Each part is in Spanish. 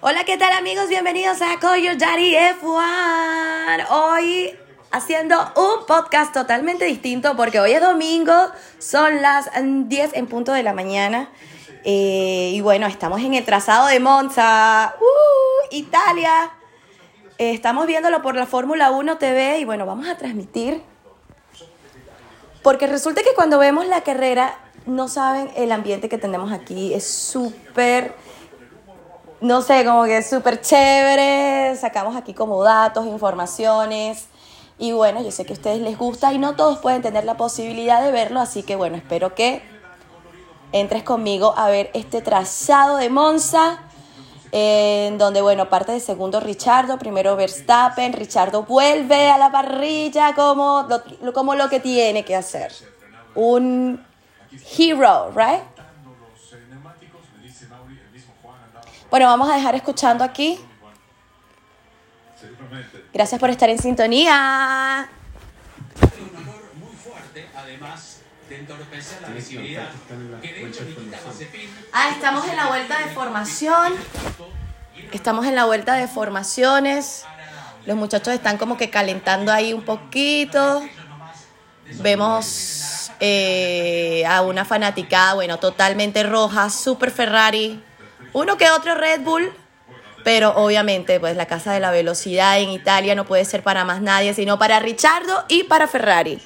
Hola, ¿qué tal amigos? Bienvenidos a Call Your Daddy F1. Hoy haciendo un podcast totalmente distinto porque hoy es domingo, son las 10 en punto de la mañana. Eh, y bueno, estamos en el trazado de Monza, ¡Uh! Italia. Eh, estamos viéndolo por la Fórmula 1 TV y bueno, vamos a transmitir. Porque resulta que cuando vemos la carrera, no saben el ambiente que tenemos aquí. Es súper no sé, como que es súper chévere, sacamos aquí como datos, informaciones. Y bueno, yo sé que a ustedes les gusta y no todos pueden tener la posibilidad de verlo, así que bueno, espero que entres conmigo a ver este trazado de Monza, en donde bueno, parte de segundo Richardo, primero Verstappen, Richardo vuelve a la parrilla como lo, como lo que tiene que hacer. Un hero, right? Bueno, vamos a dejar escuchando aquí. Gracias por estar en sintonía. Ah, estamos en la vuelta de formación. Estamos en la vuelta de formaciones. Los muchachos están como que calentando ahí un poquito. Vemos eh, a una fanaticada, bueno, totalmente roja, super Ferrari. Uno que otro Red Bull, pero obviamente pues la casa de la velocidad en Italia no puede ser para más nadie, sino para Richardo y para Ferrari.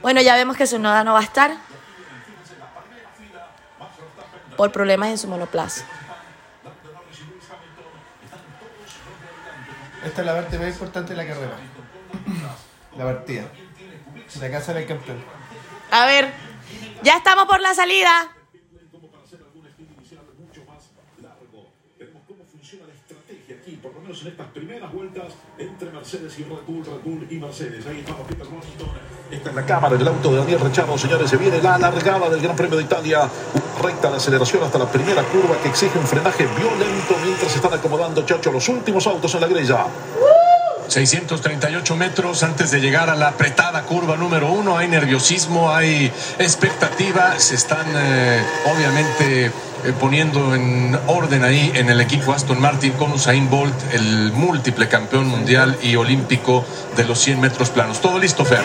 Bueno, ya vemos que Tsunoda no va a estar por problemas en su monoplaza. Esta es la parte más importante de la carrera. La partida. La casa del campeón. A ver, ya estamos por la salida. Por lo menos en estas primeras vueltas entre Mercedes y Red Bull, Red Bull y Mercedes. Ahí estamos, Peter Bonington. Esta es la cámara del auto de Daniel Rechado, señores. Se viene la largada del Gran Premio de Italia. Recta de aceleración hasta la primera curva que exige un frenaje violento mientras se están acomodando, Chacho, los últimos autos en la grilla. 638 metros antes de llegar a la apretada curva número uno. Hay nerviosismo, hay expectativa. Se están, eh, obviamente, eh, poniendo en orden ahí en el equipo Aston Martin con Usain Bolt, el múltiple campeón mundial y olímpico de los 100 metros planos. Todo listo, Fer.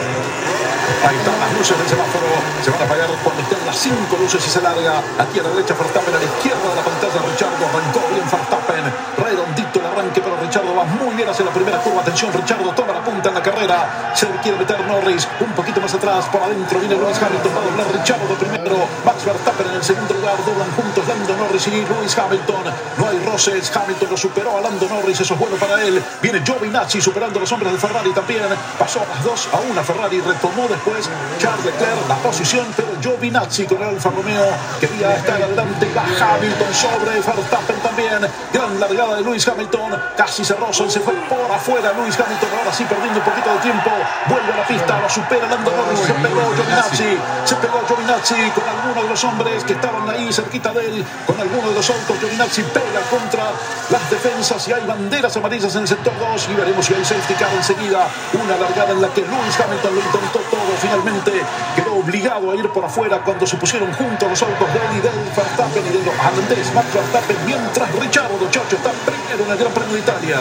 Ahí están las luces del semáforo. Se van a apagar cuando estén las cinco luces y se larga. Aquí a la derecha Verstappen, a la izquierda de la pantalla Richardo. Arrancó bien Verstappen. Redondito el arranque, pero Richardo va muy bien hacia la primera curva. Atención, Richardo toma la punta en la carrera. Se quiere meter Norris un poquito más atrás. Por adentro viene Lewis Hamilton. Va a doblar Richardo primero. Max Verstappen en el segundo lugar. Doblan juntos Lando Norris y Lewis Hamilton. No hay roces. Hamilton lo superó a Lando Norris. Eso es bueno para él. Viene Giovinazzi superando a los hombres de Ferrari también. Pasó a las dos a una Ferrari. Retomó después Charles Leclerc la posición, pero Giovinazzi con el Alfa Romeo quería estar adelante. Va Hamilton sobre Verstappen también. Gran largada de Luis Hamilton. Casi se rozó se fue por afuera. Luis Hamilton ahora sí perdiendo un poquito de tiempo. Vuelve a la pista, lo supera Lando Norris. Se pegó Giovinazzi. Se pegó Giovinazzi con alguno de los hombres que estaban ahí cerquita de él. Con alguno de los autos. Giovinazzi pega contra las defensas y hay banderas amarillas en el sector 2 y veremos si hay safety car enseguida. Una largada en la que Luis Hamilton lo intentó todo. Finalmente quedó obligado a ir por afuera cuando se pusieron juntos los autos de él y del Verstappen y de los holandeses Max Verstappen mientras Richardo Chacho está primero en el Gran Premio de Italia.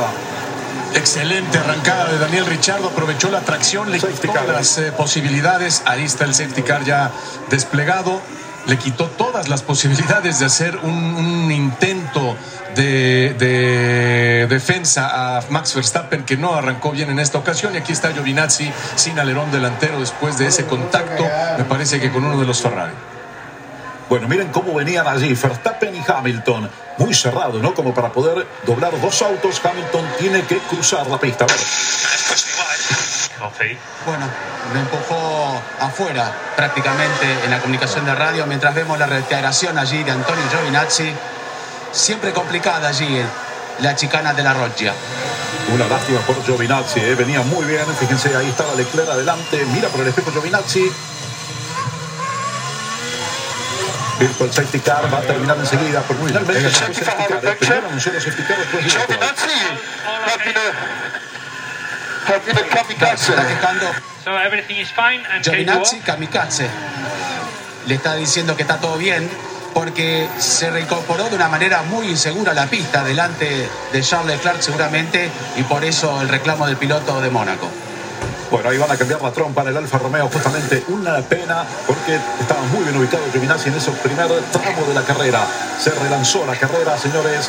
Excelente arrancada de Daniel Richardo, aprovechó la tracción, le quitó las eh, posibilidades, ahí está el safety car ya desplegado, le quitó todas las posibilidades de hacer un intento de, defensa a Max Verstappen que no arrancó bien en esta ocasión y aquí está Giovinazzi sin alerón delantero después de ese contacto, me parece que con uno de los Ferrari. Bueno, miren cómo venían allí Verstappen y Hamilton. Muy cerrado, ¿no? Como para poder doblar dos autos, Hamilton tiene que cruzar la pista. Bueno, lo empujó afuera prácticamente en la comunicación de radio mientras vemos la reiteración allí de Antonio Giovinazzi siempre complicada allí la chicana de la Roggia. Una lástima por Giovinazzi, eh. venía muy bien, fíjense, ahí estaba Leclerc adelante, mira por el espejo Giovinazzi. Virtual Safety Car va a terminar enseguida, porque finalmente no fue safety car. ¿eh? Primero anunció los safety car, después virtual. Se está quejando So everything is fine and Giovinazzi. Kamikaze. Le está diciendo que está todo bien porque se reincorporó de una manera muy insegura a la pista delante de Charles Leclerc seguramente y por eso el reclamo del piloto de Mónaco. Bueno, ahí van a cambiar trompa en el Alfa Romeo, justamente una pena porque estaba muy bien ubicado Giovinazzi en ese primer tramo de la carrera. Se relanzó la carrera, señores.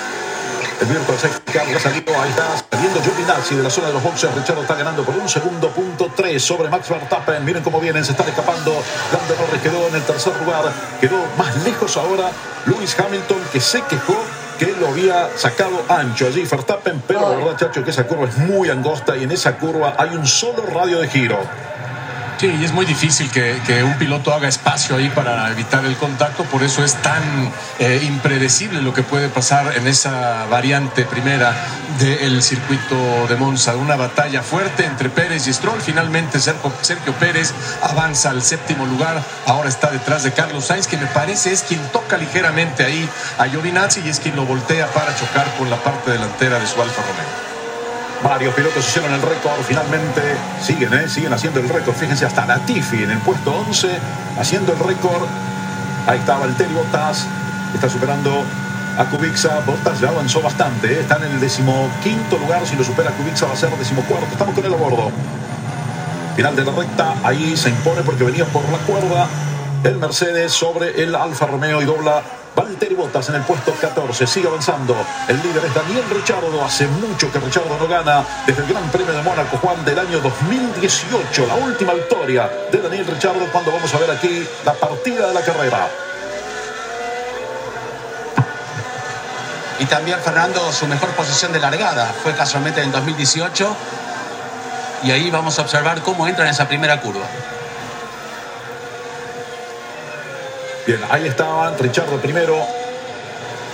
El Virtual Safety salió, ahí está saliendo Giovinazzi de la zona de los boxes. Richard está ganando por un segundo, punto 3 sobre Max Verstappen. Miren cómo vienen, se están escapando. Lando Norris quedó en el tercer lugar, quedó más lejos ahora Lewis Hamilton que se quejó que lo había sacado ancho allí Verstappen, pero la verdad, chacho, que esa curva es muy angosta y en esa curva hay un solo radio de giro. Sí, y es muy difícil que, que un piloto haga espacio ahí para evitar el contacto, por eso es tan eh, impredecible lo que puede pasar en esa variante primera del circuito de Monza. Una batalla fuerte entre Pérez y Stroll. Finalmente Sergio, Pérez avanza al séptimo lugar, ahora está detrás de Carlos Sainz, que me parece es quien toca ligeramente ahí a Giovinazzi y es quien lo voltea para chocar con la parte delantera de su Alfa Romeo. Varios pilotos hicieron el récord, finalmente siguen, ¿eh? siguen haciendo el récord. Fíjense, hasta Latifi en el puesto 11 haciendo el récord. Ahí está Valtteri Bottas, está superando a Kubica. Bottas ya avanzó bastante, ¿eh? está en el decimoquinto lugar. Si lo supera Kubica va a ser decimocuarto. Estamos con él a bordo. Final de la recta, ahí se impone porque venía por la cuerda el Mercedes sobre el Alfa Romeo y dobla Valtteri Bottas en el puesto 14. Sigue avanzando. El líder es Daniel Ricciardo. Hace mucho que Ricciardo no gana desde el Gran Premio de Mónaco, Juan, del año 2018. La última victoria de Daniel Ricciardo cuando vamos a ver aquí la partida de la carrera. Y también Fernando, su mejor posición de largada fue casualmente en el 2018. Y ahí vamos a observar cómo entra en esa primera curva. Bien, ahí estaban. Ricciardo primero.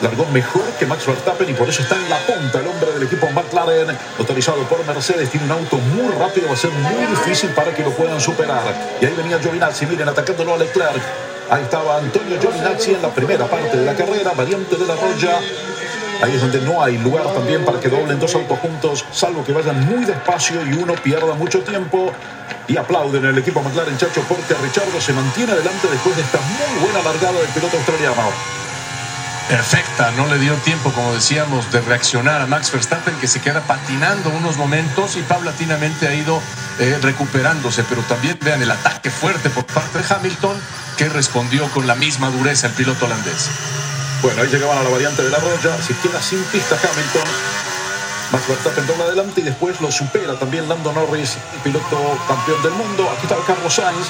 Largó mejor que Max Verstappen y por eso está en la punta el hombre del equipo McLaren, autorizado por Mercedes. Tiene un auto muy rápido, va a ser muy difícil para que lo puedan superar. Y ahí venía Giovinazzi, miren, atacándolo a Leclerc. Ahí estaba Antonio Giovinazzi en la primera parte de la carrera, variante de la Roya. Ahí es donde no hay lugar también para que doblen dos autos juntos, salvo que vayan muy despacio y uno pierda mucho tiempo. Y aplauden el equipo McLaren, Chacho, porque Richardo se mantiene adelante después de esta muy buena largada del piloto australiano. perfecta, no le dio tiempo, como decíamos, de reaccionar a Max Verstappen, que se queda patinando unos momentos y paulatinamente ha ido eh, recuperándose, pero también vean el ataque fuerte por parte de Hamilton, que respondió con la misma dureza el piloto holandés. Bueno, ahí llegaban a la variante de la Roya, se queda sin pista Hamilton. Max Verstappen dobla adelante y después lo supera también Lando Norris, el piloto campeón del mundo. Aquí está Carlos Sainz.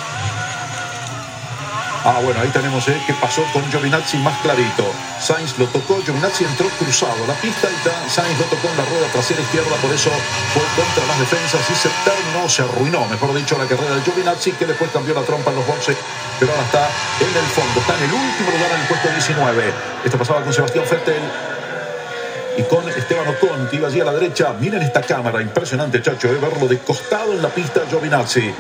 Ah, bueno, ahí tenemos eh, qué pasó con Giovinazzi más clarito. Sainz lo tocó, Giovinazzi entró cruzado la pista y Sainz lo tocó en la rueda trasera izquierda, por eso fue contra las defensas y se terminó, se arruinó, mejor dicho, la carrera de Giovinazzi, que después cambió la trompa en los boxes, pero ahora está en el fondo, está en el último lugar en el puesto 19. Esto pasaba con Sebastián Vettel y con Esteban Ocon, que iba allí a la derecha. Miren esta cámara, impresionante, chacho, de verlo de costado en la pista Giovinazzi.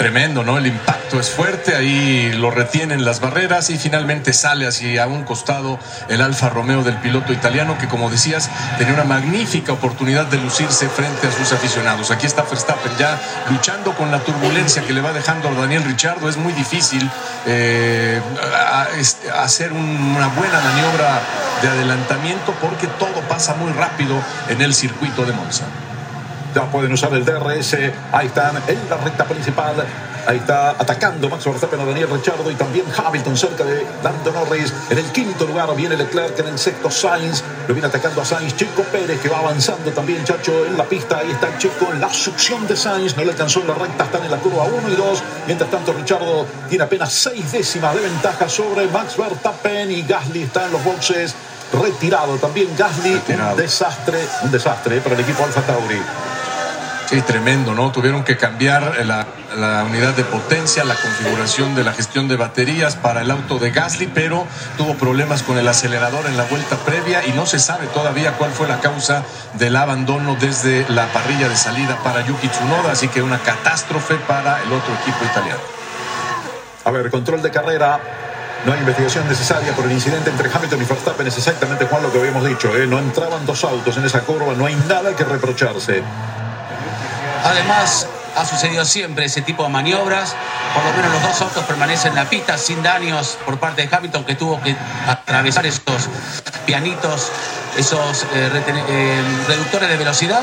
Tremendo, ¿no? El impacto es fuerte, ahí lo retienen las barreras y finalmente sale hacia un costado el Alfa Romeo del piloto italiano que, como decías, tenía una magnífica oportunidad de lucirse frente a sus aficionados. Aquí está Verstappen ya luchando con la turbulencia que le va dejando a Daniel Ricciardo. Es muy difícil eh, a- hacer un- una buena maniobra de adelantamiento porque todo pasa muy rápido en el circuito de Monza. Ya pueden usar el DRS. Ahí están en la recta principal. Ahí está atacando Max Verstappen a Daniel Ricciardo y también Hamilton cerca de Lando Norris. En el quinto lugar viene Leclerc, en el sexto Sainz. Lo viene atacando a Sainz. Chico Pérez que va avanzando también, Chacho, en la pista. Ahí está Chico en la succión de Sainz. No le alcanzó en la recta, están en la curva 1 y 2. Mientras tanto, Ricciardo tiene apenas seis décimas de ventaja sobre Max Verstappen y Gasly está en los boxes. Retirado también Gasly, Retirado. un desastre, un desastre eh, para el equipo Alfa Tauri. Sí, tremendo, ¿no? Tuvieron que cambiar la, la unidad de potencia, la configuración de la gestión de baterías para el auto de Gasly, pero tuvo problemas con el acelerador en la vuelta previa y no se sabe todavía cuál fue la causa del abandono desde la parrilla de salida para Yuki Tsunoda, así que una catástrofe para el otro equipo italiano. A ver, control de carrera. No hay investigación necesaria por el incidente entre Hamilton y Verstappen. Es exactamente, Juan, lo que habíamos dicho. ¿eh? No entraban dos autos en esa curva. No hay nada que reprocharse. Además, ha sucedido siempre ese tipo de maniobras. Por lo menos los dos autos permanecen en la pista sin daños por parte de Hamilton, que tuvo que atravesar esos pianitos, esos eh, eh, reductores de velocidad.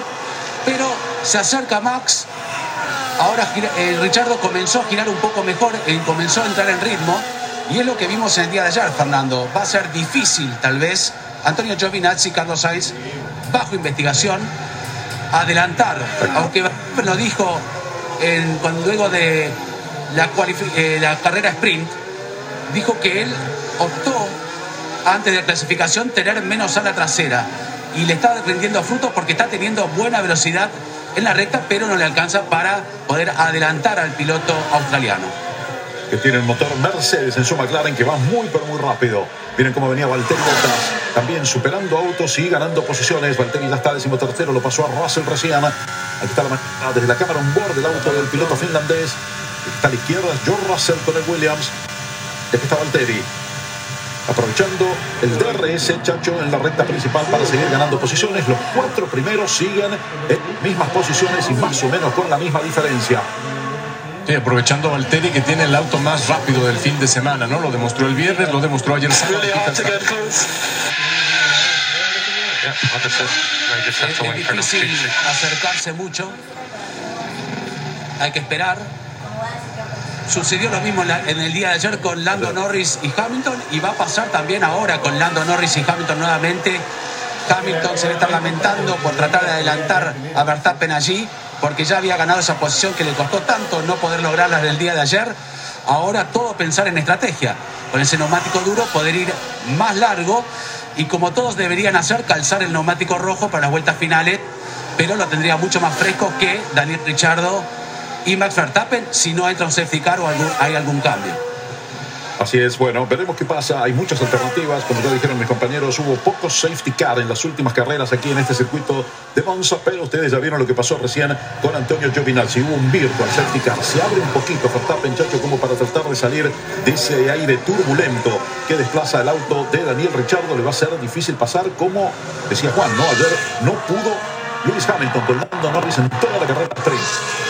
Pero se acerca Max. Ahora eh, Richardo comenzó a girar un poco mejor, comenzó a entrar en ritmo. Y es lo que vimos en el día de ayer, Fernando. Va a ser difícil, tal vez, Antonio Giovinazzi, Carlos Sainz, bajo investigación, adelantar, aunque lo dijo en- cuando luego de eh, la carrera sprint, dijo que él optó antes de la clasificación tener menos ala trasera y le está rindiendo frutos porque está teniendo buena velocidad en la recta, pero no le alcanza para poder adelantar al piloto australiano. que tiene el motor Mercedes en su McLaren que va muy pero muy rápido. Miren cómo venía Valtteri Bottas, también superando autos y ganando posiciones. Valtteri ya está decimotercero, lo pasó a Russell recién. Aquí está la manera desde la cámara on board del auto del piloto finlandés. Está a la izquierda George Russell con el Williams. Después está Valtteri. Aprovechando el DRS, Chacho, en la recta principal para seguir ganando posiciones. Los cuatro primeros siguen en mismas posiciones y más o menos con la misma diferencia. Sí, aprovechando a Valtteri que tiene el auto más rápido del fin de semana, ¿no? Lo demostró el viernes, lo demostró ayer sábado. Es, es difícil acercarse mucho. Hay que esperar. Sucedió lo mismo en el día de ayer con Lando Norris y Hamilton y va a pasar también ahora con Lando Norris y Hamilton nuevamente. Hamilton se le está lamentando por tratar de adelantar a Verstappen allí porque ya había ganado esa posición que le costó tanto no poder lograrla en el día de ayer. Ahora todo pensar en estrategia. Con ese neumático duro poder ir más largo y como todos deberían hacer, calzar el neumático rojo para las vueltas finales, pero lo tendría mucho más fresco que Daniel Richardo y Max Verstappen si no entra un safety car o hay algún cambio. Así es, bueno, veremos qué pasa. Hay muchas alternativas. Como ya dijeron mis compañeros, hubo pocos safety car en las últimas carreras aquí en este circuito de Monza, pero ustedes ya vieron lo que pasó recién con Antonio Giovinazzi. Hubo un virtual safety car. Se abre un poquito Verstappen, Chacho, como para tratar de salir de ese aire turbulento que desplaza el auto de Daniel Richardo. Le va a ser difícil pasar, como decía Juan, ¿no? Ayer no pudo Lewis Hamilton con Lando Norris en toda la carrera sprint.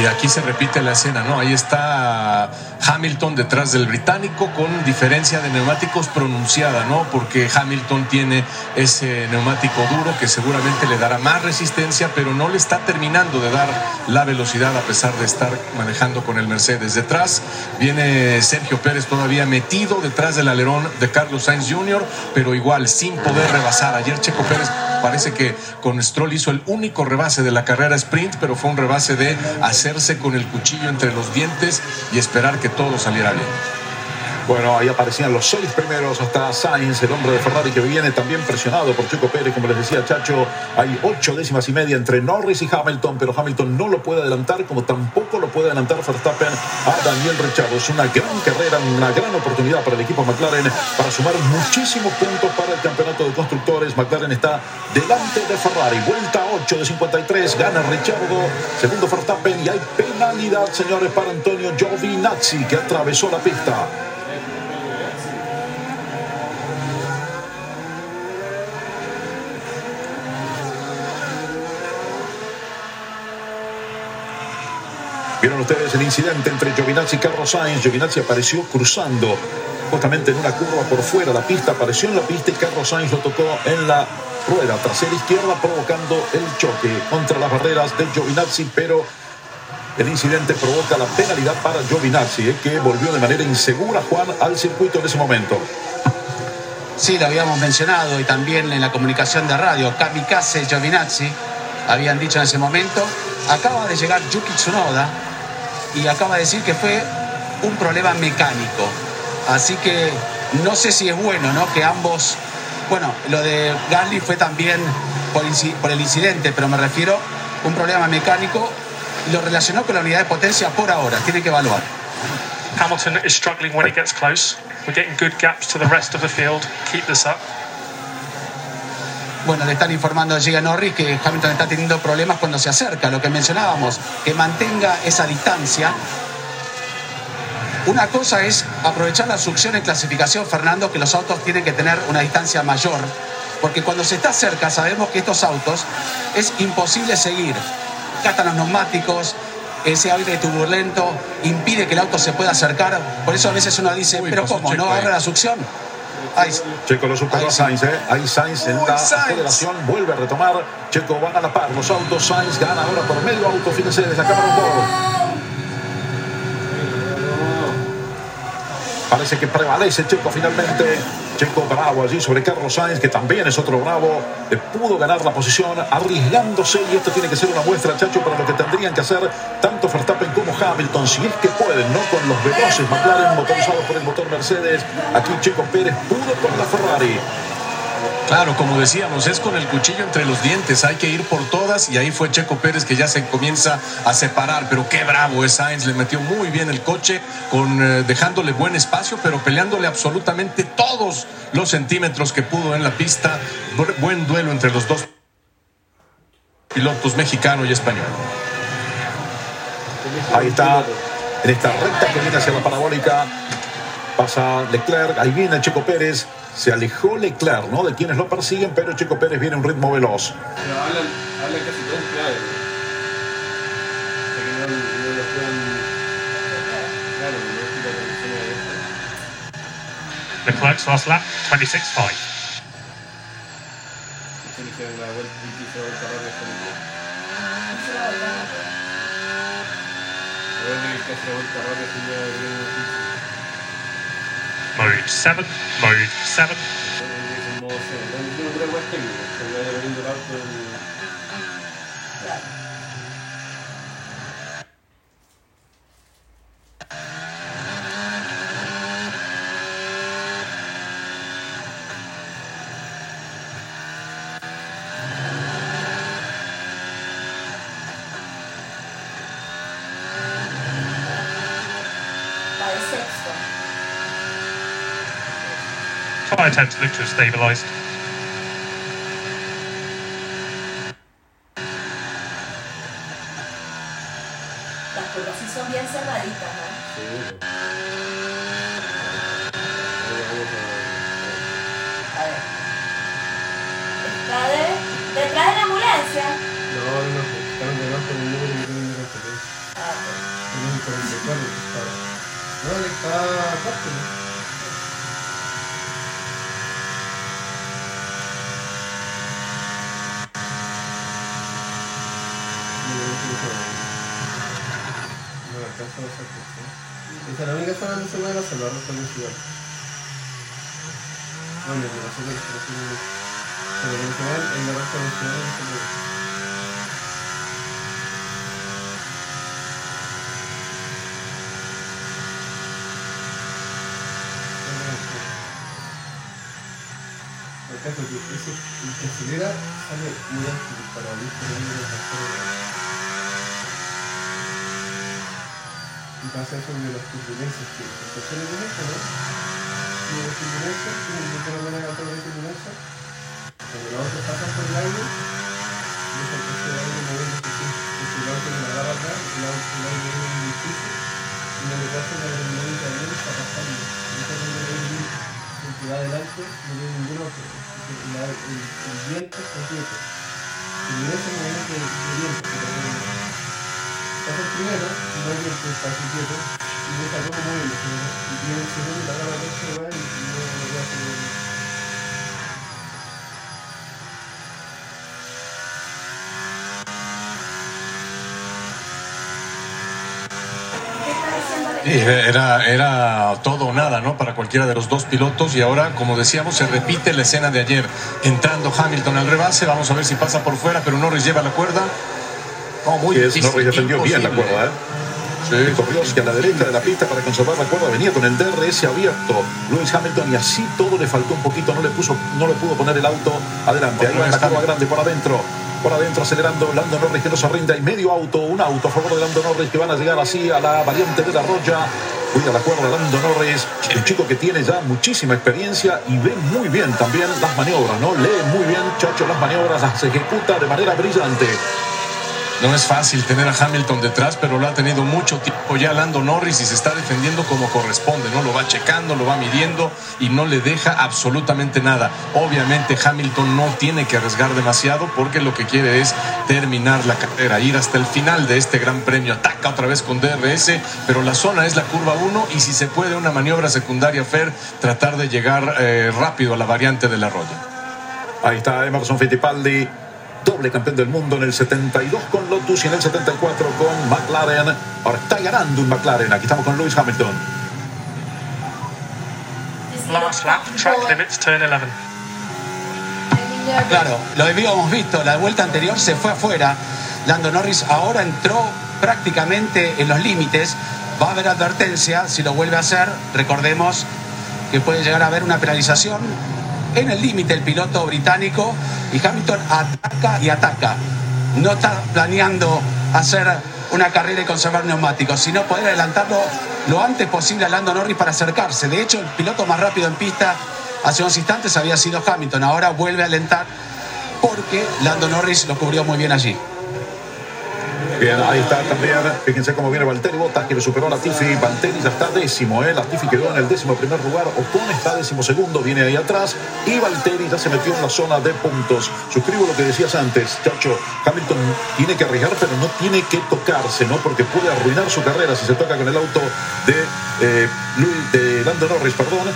Y aquí se repite la escena, ¿no? Ahí está Hamilton detrás del británico con diferencia de neumáticos pronunciada, ¿no? Porque Hamilton tiene ese neumático duro que seguramente le dará más resistencia, pero no le está terminando de dar la velocidad a pesar de estar manejando con el Mercedes. Detrás viene Sergio Pérez todavía metido detrás del alerón de Carlos Sainz Jr., pero igual sin poder rebasar. Ayer Checo Pérez Parece que con Stroll hizo el único rebase de la carrera sprint, pero fue un rebase de hacerse con el cuchillo entre los dientes y esperar que todo saliera bien. Bueno, ahí aparecían los seis primeros hasta Sainz, el hombre de Ferrari que viene también presionado por Chico Pérez, como les decía Chacho. Hay ocho décimas y media entre Norris y Hamilton, pero Hamilton no lo puede adelantar, como tampoco lo puede adelantar Verstappen a Daniel Ricciardo. Es una gran carrera, una gran oportunidad para el equipo McLaren para sumar muchísimos puntos para el campeonato de constructores. McLaren está delante de Ferrari. Vuelta 8 de 53, gana Ricciardo, segundo Verstappen y hay penalidad, señores, para Antonio Giovinazzi que atravesó la pista. Vieron ustedes el incidente entre Giovinazzi y Carlos Sainz. Giovinazzi apareció cruzando justamente en una curva por fuera. La pista apareció en la pista y Carlos Sainz lo tocó en la rueda trasera izquierda, provocando el choque contra las barreras de Giovinazzi. Pero el incidente provoca la penalidad para Giovinazzi, eh, que volvió de manera insegura, Juan, al circuito en ese momento. Sí, lo habíamos mencionado y también en la comunicación de radio, Kamikaze Giovinazzi, habían dicho en ese momento, acaba de llegar Yuki Tsunoda y acaba de decir que fue un problema mecánico. Así que no sé si es bueno, ¿no? Que ambos, bueno, lo de Gasly fue también por, el incidente, pero me refiero a un problema mecánico, lo relacionó con la unidad de potencia por ahora, tiene que evaluar. Hamilton is struggling when he gets close. We're getting good gaps to the rest of the field. Keep this up. Bueno, le están informando a Norris que Hamilton está teniendo problemas cuando se acerca, lo que mencionábamos, que mantenga esa distancia. Una cosa es aprovechar la succión en clasificación, Fernando, que los autos tienen que tener una distancia mayor, porque cuando se está cerca sabemos que estos autos es imposible seguir. Gastan los neumáticos, ese aire turbulento impide que el auto se pueda acercar. Por eso a veces uno dice, Uy, pero ¿cómo? ¿No abre la succión? Checo lo superó a. Sainz, ¿eh? Ahí Sainz en la aceleración vuelve a retomar. Checo van a la par los autos. Sainz gana ahora por medio auto. Fíjense desde la cámara un Parece que prevalece Checo finalmente. Checo bravo allí sobre Carlos Sainz, que también es otro bravo. Pudo ganar la posición arriesgándose. Y esto tiene que ser una muestra, Chacho, para lo que tendrían que hacer tanto Verstappen como Hamilton. Si es que pueden, ¿no? Con los veloces McLaren motorizados por el motor Mercedes. Aquí Checo Pérez pudo con la Ferrari. Claro, como decíamos, es con el cuchillo entre los dientes, hay que ir por todas y ahí fue Checo Pérez que ya se comienza a separar, pero qué bravo es Sainz, le metió muy bien el coche, con, eh, dejándole buen espacio, pero peleándole absolutamente todos los centímetros que pudo en la pista. Bu- buen duelo entre los dos pilotos mexicano y español. Ahí está, en esta recta que viene hacia la parabólica. Pasa Leclerc, ahí viene Checo Pérez. Se alejó Leclerc, ¿no? De quienes lo persiguen, pero Checo Pérez viene a un ritmo veloz. Pero hablan, hablan casi todo en clave. No, no lo puedan. Claro, no es que la es esta. Leclerc's last lap, 26.5. Tiene que ser la vuelta, la vuelta rápida con el Recuerden que casi la vuelta rápida se lleva de bien Mode 7, mode 7. I attempt to look to have stabilised. Pero en la recta nacional no se puede. El caso que ese, el que acelera sale muy alto para el número de personas. Y pasa eso de las turbulencias, que las estaciones de esto, ¿no? Y de las turbulencias, tienen que tener buena cantidad de turbulencias. Los autos pasan por el aire, dejan que ese aire así. Entonces el auto le agarra acá, el el aire viene muy difícil y no le pasa la de está pasando. Y cuando el el que va adelante no tiene ningún. Entonces, el, el, el viento. Y movimiento de, de viento que también pasa el primero, y no hay viento, está así quieto, y deja todo. ¿no? Y el segundo y la agarra el otro, va, y y no no puede hacer nada. ¿Qué está diciendo Y Era, era todo o nada, ¿no? Para cualquiera de los dos pilotos. Y ahora, como decíamos, se repite la escena de ayer. Entrando Hamilton al rebase. Vamos a ver si pasa por fuera, pero Norris lleva la cuerda. Oh, muy es, Norris defendió bien la cuerda, ¿eh? Sí. Corrió hacia la derecha de la pista para conservar la cuerda, venía con el DRS abierto. Lewis Hamilton y así todo le faltó un poquito, no le puso, no le pudo poner el auto adelante. Ahí va la curva grande por adentro. Por adentro acelerando Lando Norris que no se rinde. Hay medio auto, un auto a favor de Lando Norris que van a llegar así a la variante de la Roya. Cuida la cuerda Lando Norris, un chico que tiene ya muchísima experiencia y ve muy bien también las maniobras, ¿no? Lee muy bien, Chacho, las maniobras, las ejecuta de manera brillante. No es fácil tener a Hamilton detrás, pero lo ha tenido mucho tiempo ya Lando Norris y se está defendiendo como corresponde, ¿no? Lo va checando, lo va midiendo y no le deja absolutamente nada. Obviamente Hamilton no tiene que arriesgar demasiado porque lo que quiere es terminar la carrera, ir hasta el final de este gran premio. Ataca otra vez con DRS, pero la zona es la curva 1 y si se puede una maniobra secundaria, Fer, tratar de llegar eh, rápido a la variante del arroyo. Ahí está Emerson Fittipaldi, doble campeón del mundo en el 72 con Lotus y en el 74 con McLaren. Ahora está ganando un McLaren. Aquí estamos con Lewis Hamilton. Last lap, track limits, turn 11. Claro, lo habíamos visto, la vuelta anterior se fue afuera. Lando Norris ahora entró prácticamente en los límites. Va a haber advertencia si lo vuelve a hacer. Recordemos que puede llegar a haber una penalización en el límite el piloto británico y Hamilton ataca y ataca. No está planeando hacer una carrera y conservar neumáticos, sino poder adelantarlo lo antes posible a Lando Norris para acercarse. De hecho, el piloto más rápido en pista hace unos instantes había sido Hamilton. Ahora vuelve a alentar porque Lando Norris lo cubrió muy bien allí. Bien, ahí está también. Fíjense cómo viene Valtteri Bottas, que le superó a Latifi. Valtteri ya está décimo, ¿eh? Latifi quedó en el décimo primer lugar. Ocon está décimo segundo, viene ahí atrás. Y Valtteri ya se metió en la zona de puntos. Suscribo lo que decías antes, Chacho. Hamilton tiene que arriesgar, pero no tiene que tocarse, ¿no? Porque puede arruinar su carrera si se toca con el auto de, eh, de Lando Norris, perdón.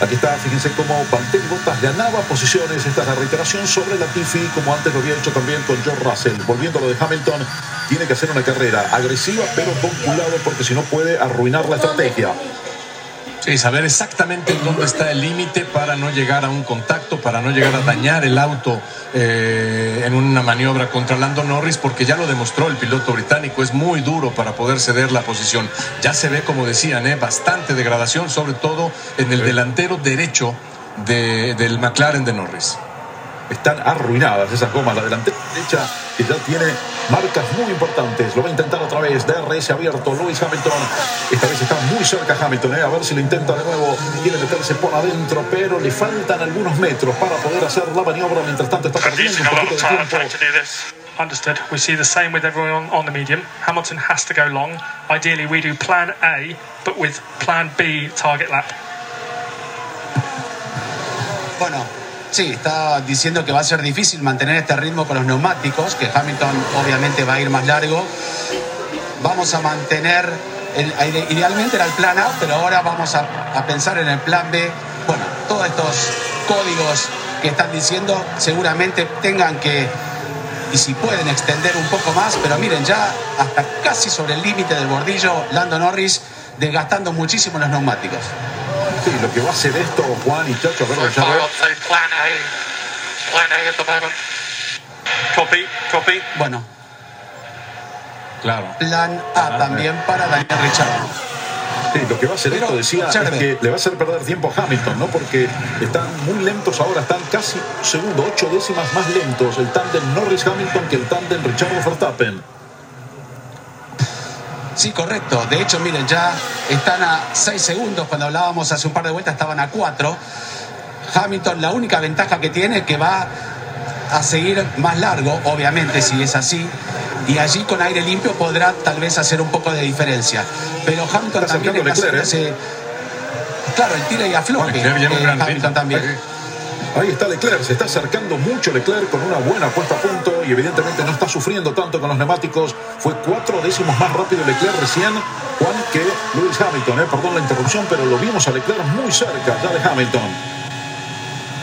Aquí está, fíjense cómo Valtteri Bottas ganaba posiciones. Esta es la reiteración sobre Latifi, como antes lo había hecho también con George Russell. Volviendo a lo de Hamilton, tiene que hacer una carrera agresiva, pero con cuidado, porque si no puede arruinar la estrategia. Sí, saber exactamente dónde está el límite para no llegar a un contacto, para no llegar a dañar el auto eh, en una maniobra contra Lando Norris, porque ya lo demostró el piloto británico, es muy duro para poder ceder la posición. Ya se ve, como decían, eh, bastante degradación, sobre todo en el delantero derecho de- del McLaren de Norris. Están arruinadas esas gomas. La delantera derecha que ya tiene marcas muy importantes. Lo va a intentar otra vez. DRS abierto. Lewis Hamilton. Esta vez está muy cerca Hamilton. ¿eh? A ver si lo intenta de nuevo. Quiere meterse por adentro, pero le faltan algunos metros para poder hacer la maniobra. Mientras tanto está perdiendo un poquito de tiempo. Understood. We see the same with everyone on the medium. Hamilton has to go long. Ideally, we do plan A, but with plan B target lap. Bueno, sí, está diciendo que va a ser difícil mantener este ritmo con los neumáticos, que Hamilton obviamente va a ir más largo. Vamos a mantener, idealmente era el plan A, pero ahora vamos a, a pensar en el plan B. Bueno, todos estos códigos que están diciendo seguramente tengan que, y si pueden extender un poco más, pero miren, ya hasta casi sobre el límite del bordillo, Lando Norris desgastando muchísimo los neumáticos. Sí, lo que va a hacer esto, Juan y Chacho, a ver, ya ver. plan A. Moment. Copy, copy. Bueno, Claro. plan A también para Daniel Ricciardo. Sí, lo que va a hacer Pero, esto, decía, es que le va a hacer perder tiempo a Hamilton, ¿no? Porque están muy lentos ahora, están casi un segundo, ocho décimas más lentos el tándem Norris-Hamilton que el tándem Richardo-Verstappen. Sí, correcto. De hecho, miren, ya están a 6 segundos. Cuando hablábamos hace un par de vueltas estaban a 4. Hamilton, la única ventaja que tiene es que va a seguir más largo, obviamente, si es así. Y allí con aire limpio podrá tal vez hacer un poco de diferencia. Pero Hamilton Está también acercando está Leclerc, ese- Claro, el tira y afloje. Un eh, Hamilton también. Ahí está Leclerc, se está acercando mucho Leclerc con una buena puesta a punto y evidentemente no está sufriendo tanto con los neumáticos. Fue cuatro décimos más rápido Leclerc recién, Juan, que Lewis Hamilton. ¿eh? Perdón la interrupción, pero lo vimos a Leclerc muy cerca ya de Hamilton.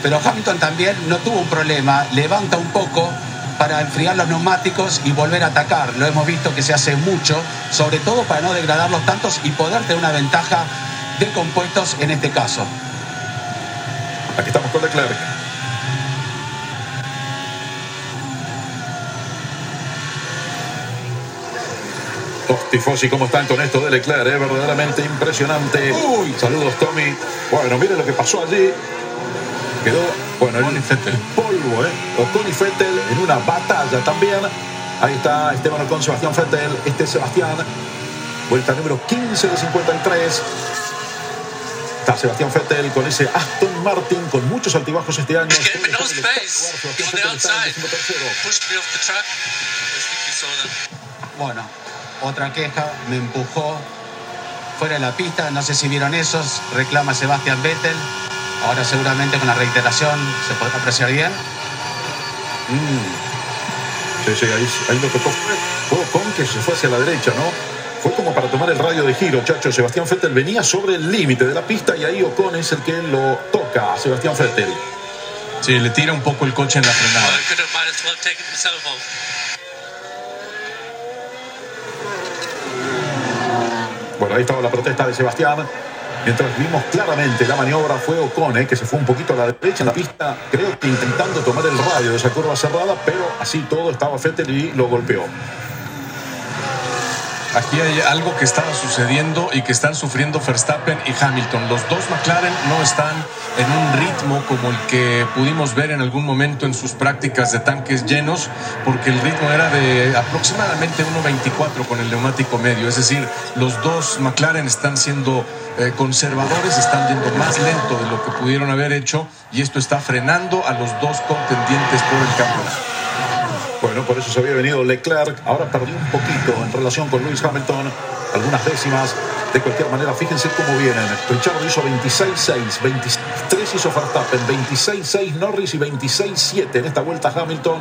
Pero Hamilton también no tuvo un problema, levanta un poco para enfriar los neumáticos y volver a atacar. Lo hemos visto que se hace mucho, sobre todo para no degradarlos tantos y poder tener una ventaja de compuestos en este caso. Aquí estamos con Leclerc. Los tifosi, ¿cómo están con esto de Leclerc? eh? Verdaderamente impresionante. Uy. Saludos, Tommy. Bueno, miren lo que pasó allí. Quedó, bueno, el Vettel. polvo, ¿eh? Ocon y Fettel en una batalla también. Ahí está Esteban Ocon, Sebastián Fettel. Este es Sebastián. Vuelta número 15 de 53. Está Sebastián Vettel con ese Aston Martin con muchos altibajos este año. Bueno, otra queja, me empujó fuera de la pista, no sé si vieron esos, reclama Sebastián Vettel. Ahora seguramente con la reiteración se podrá apreciar bien. Sí, sí, ahí, ahí lo tocó. Fue Ocon que se fue hacia la derecha, ¿no? Fue como para tomar el radio de giro, chacho. Sebastián Vettel venía sobre el límite de la pista y ahí Ocon es el que lo toca Sebastián Vettel. Sí, le tira un poco el coche en la frenada. Bueno, ahí estaba la protesta de Sebastián. Mientras vimos claramente la maniobra fue Ocon, eh, que se fue un poquito a la derecha en la pista, creo que intentando tomar el radio de esa curva cerrada, pero así todo estaba Vettel y lo golpeó. Aquí hay algo que estaba sucediendo y que están sufriendo Verstappen y Hamilton. Los dos McLaren no están en un ritmo como el que pudimos ver en algún momento en sus prácticas de tanques llenos, porque el ritmo era de aproximadamente 1.24 con el neumático medio. Es decir, los dos McLaren están siendo eh, conservadores, están yendo más lento de lo que pudieron haber hecho y esto está frenando a los dos contendientes por el campeonato. Bueno, por eso se había venido Leclerc. Ahora perdió un poquito en relación con Lewis Hamilton. Algunas décimas. De cualquier manera, fíjense cómo vienen. Richard hizo 26-6, 23 hizo Verstappen, 26-6 Norris y 26-7 en esta vuelta Hamilton.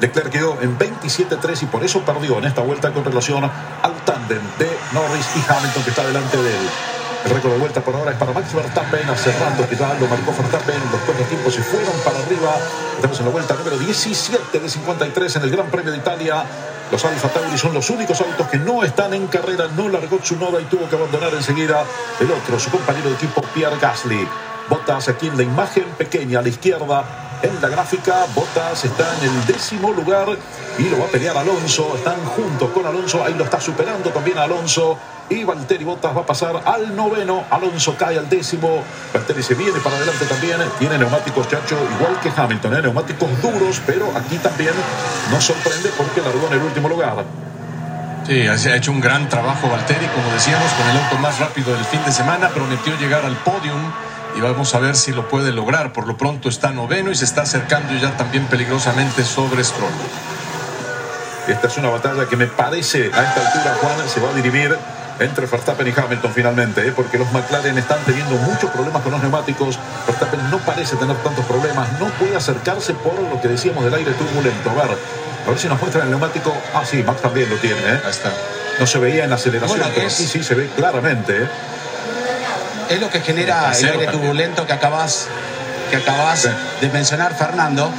Leclerc quedó en 27-3 y por eso perdió en esta vuelta con relación al tándem de Norris y Hamilton que está delante de él. El récord de vuelta por ahora es para Max Verstappen, cerrando ya lo marcó Verstappen. Los cuatro tiempos se fueron para arriba. Estamos en la vuelta número 17 de 53 en el Gran Premio de Italia. Los Alfa Tauri son los únicos autos que no están en carrera. No largó Tsunoda y tuvo que abandonar enseguida el otro, su compañero de equipo Pierre Gasly. Bottas aquí en la imagen pequeña a la izquierda. En la gráfica, Bottas está en el décimo lugar y lo va a pelear Alonso. Están juntos con Alonso. Ahí lo está superando también Alonso y Valtteri Bottas va a pasar al noveno. Alonso cae al décimo. Valtteri se viene para adelante también. Tiene neumáticos, chacho, igual que Hamilton. ¿eh? Neumáticos duros, pero aquí también nos sorprende porque largó en el último lugar. Sí, ha hecho un gran trabajo Valtteri, como decíamos, con el auto más rápido del fin de semana. Prometió llegar al podium y vamos a ver si lo puede lograr. Por lo pronto está noveno y se está acercando ya también peligrosamente sobre Stroll. Esta es una batalla que me parece a esta altura, Juan, se va a dirimir entre Verstappen y Hamilton finalmente, ¿eh? porque los McLaren están teniendo muchos problemas con los neumáticos. Verstappen no parece tener tantos problemas, no puede acercarse por lo que decíamos del aire turbulento. A ver, a ver si nos muestra el neumático. Ah, sí, Max también lo tiene. ¿eh? Ahí está. No se veía en aceleración, Bueno, pero es- aquí sí se ve claramente. ¿eh? Es lo que genera el aire turbulento que acabas, que acabas Sí. de mencionar, Fernando.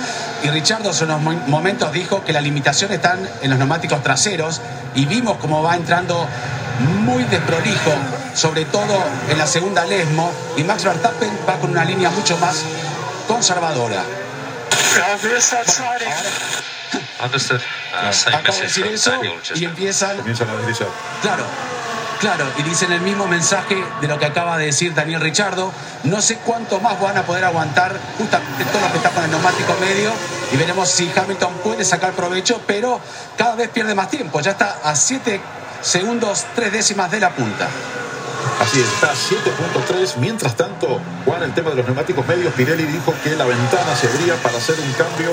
Y Richardo en unos mo- momentos dijo que la limitación está en los neumáticos traseros y vimos cómo va entrando muy desprolijo, sobre todo en la segunda lesmo. Y Max Verstappen va con una línea mucho más conservadora. Understood. Uh, same message from Daniel just y empiezan Comienzan a deslizar. Claro, claro, y dicen el mismo mensaje de lo que acaba de decir Daniel Richardo. No sé cuánto más van a poder aguantar justamente todo lo que está con el neumático medio y veremos si Hamilton puede sacar provecho, pero cada vez pierde más tiempo. Ya está a 7 segundos, 3 décimas de la punta. Así es, está 7.3. Mientras tanto, Juan, el tema de los neumáticos medios, Pirelli dijo que la ventana se abría para hacer un cambio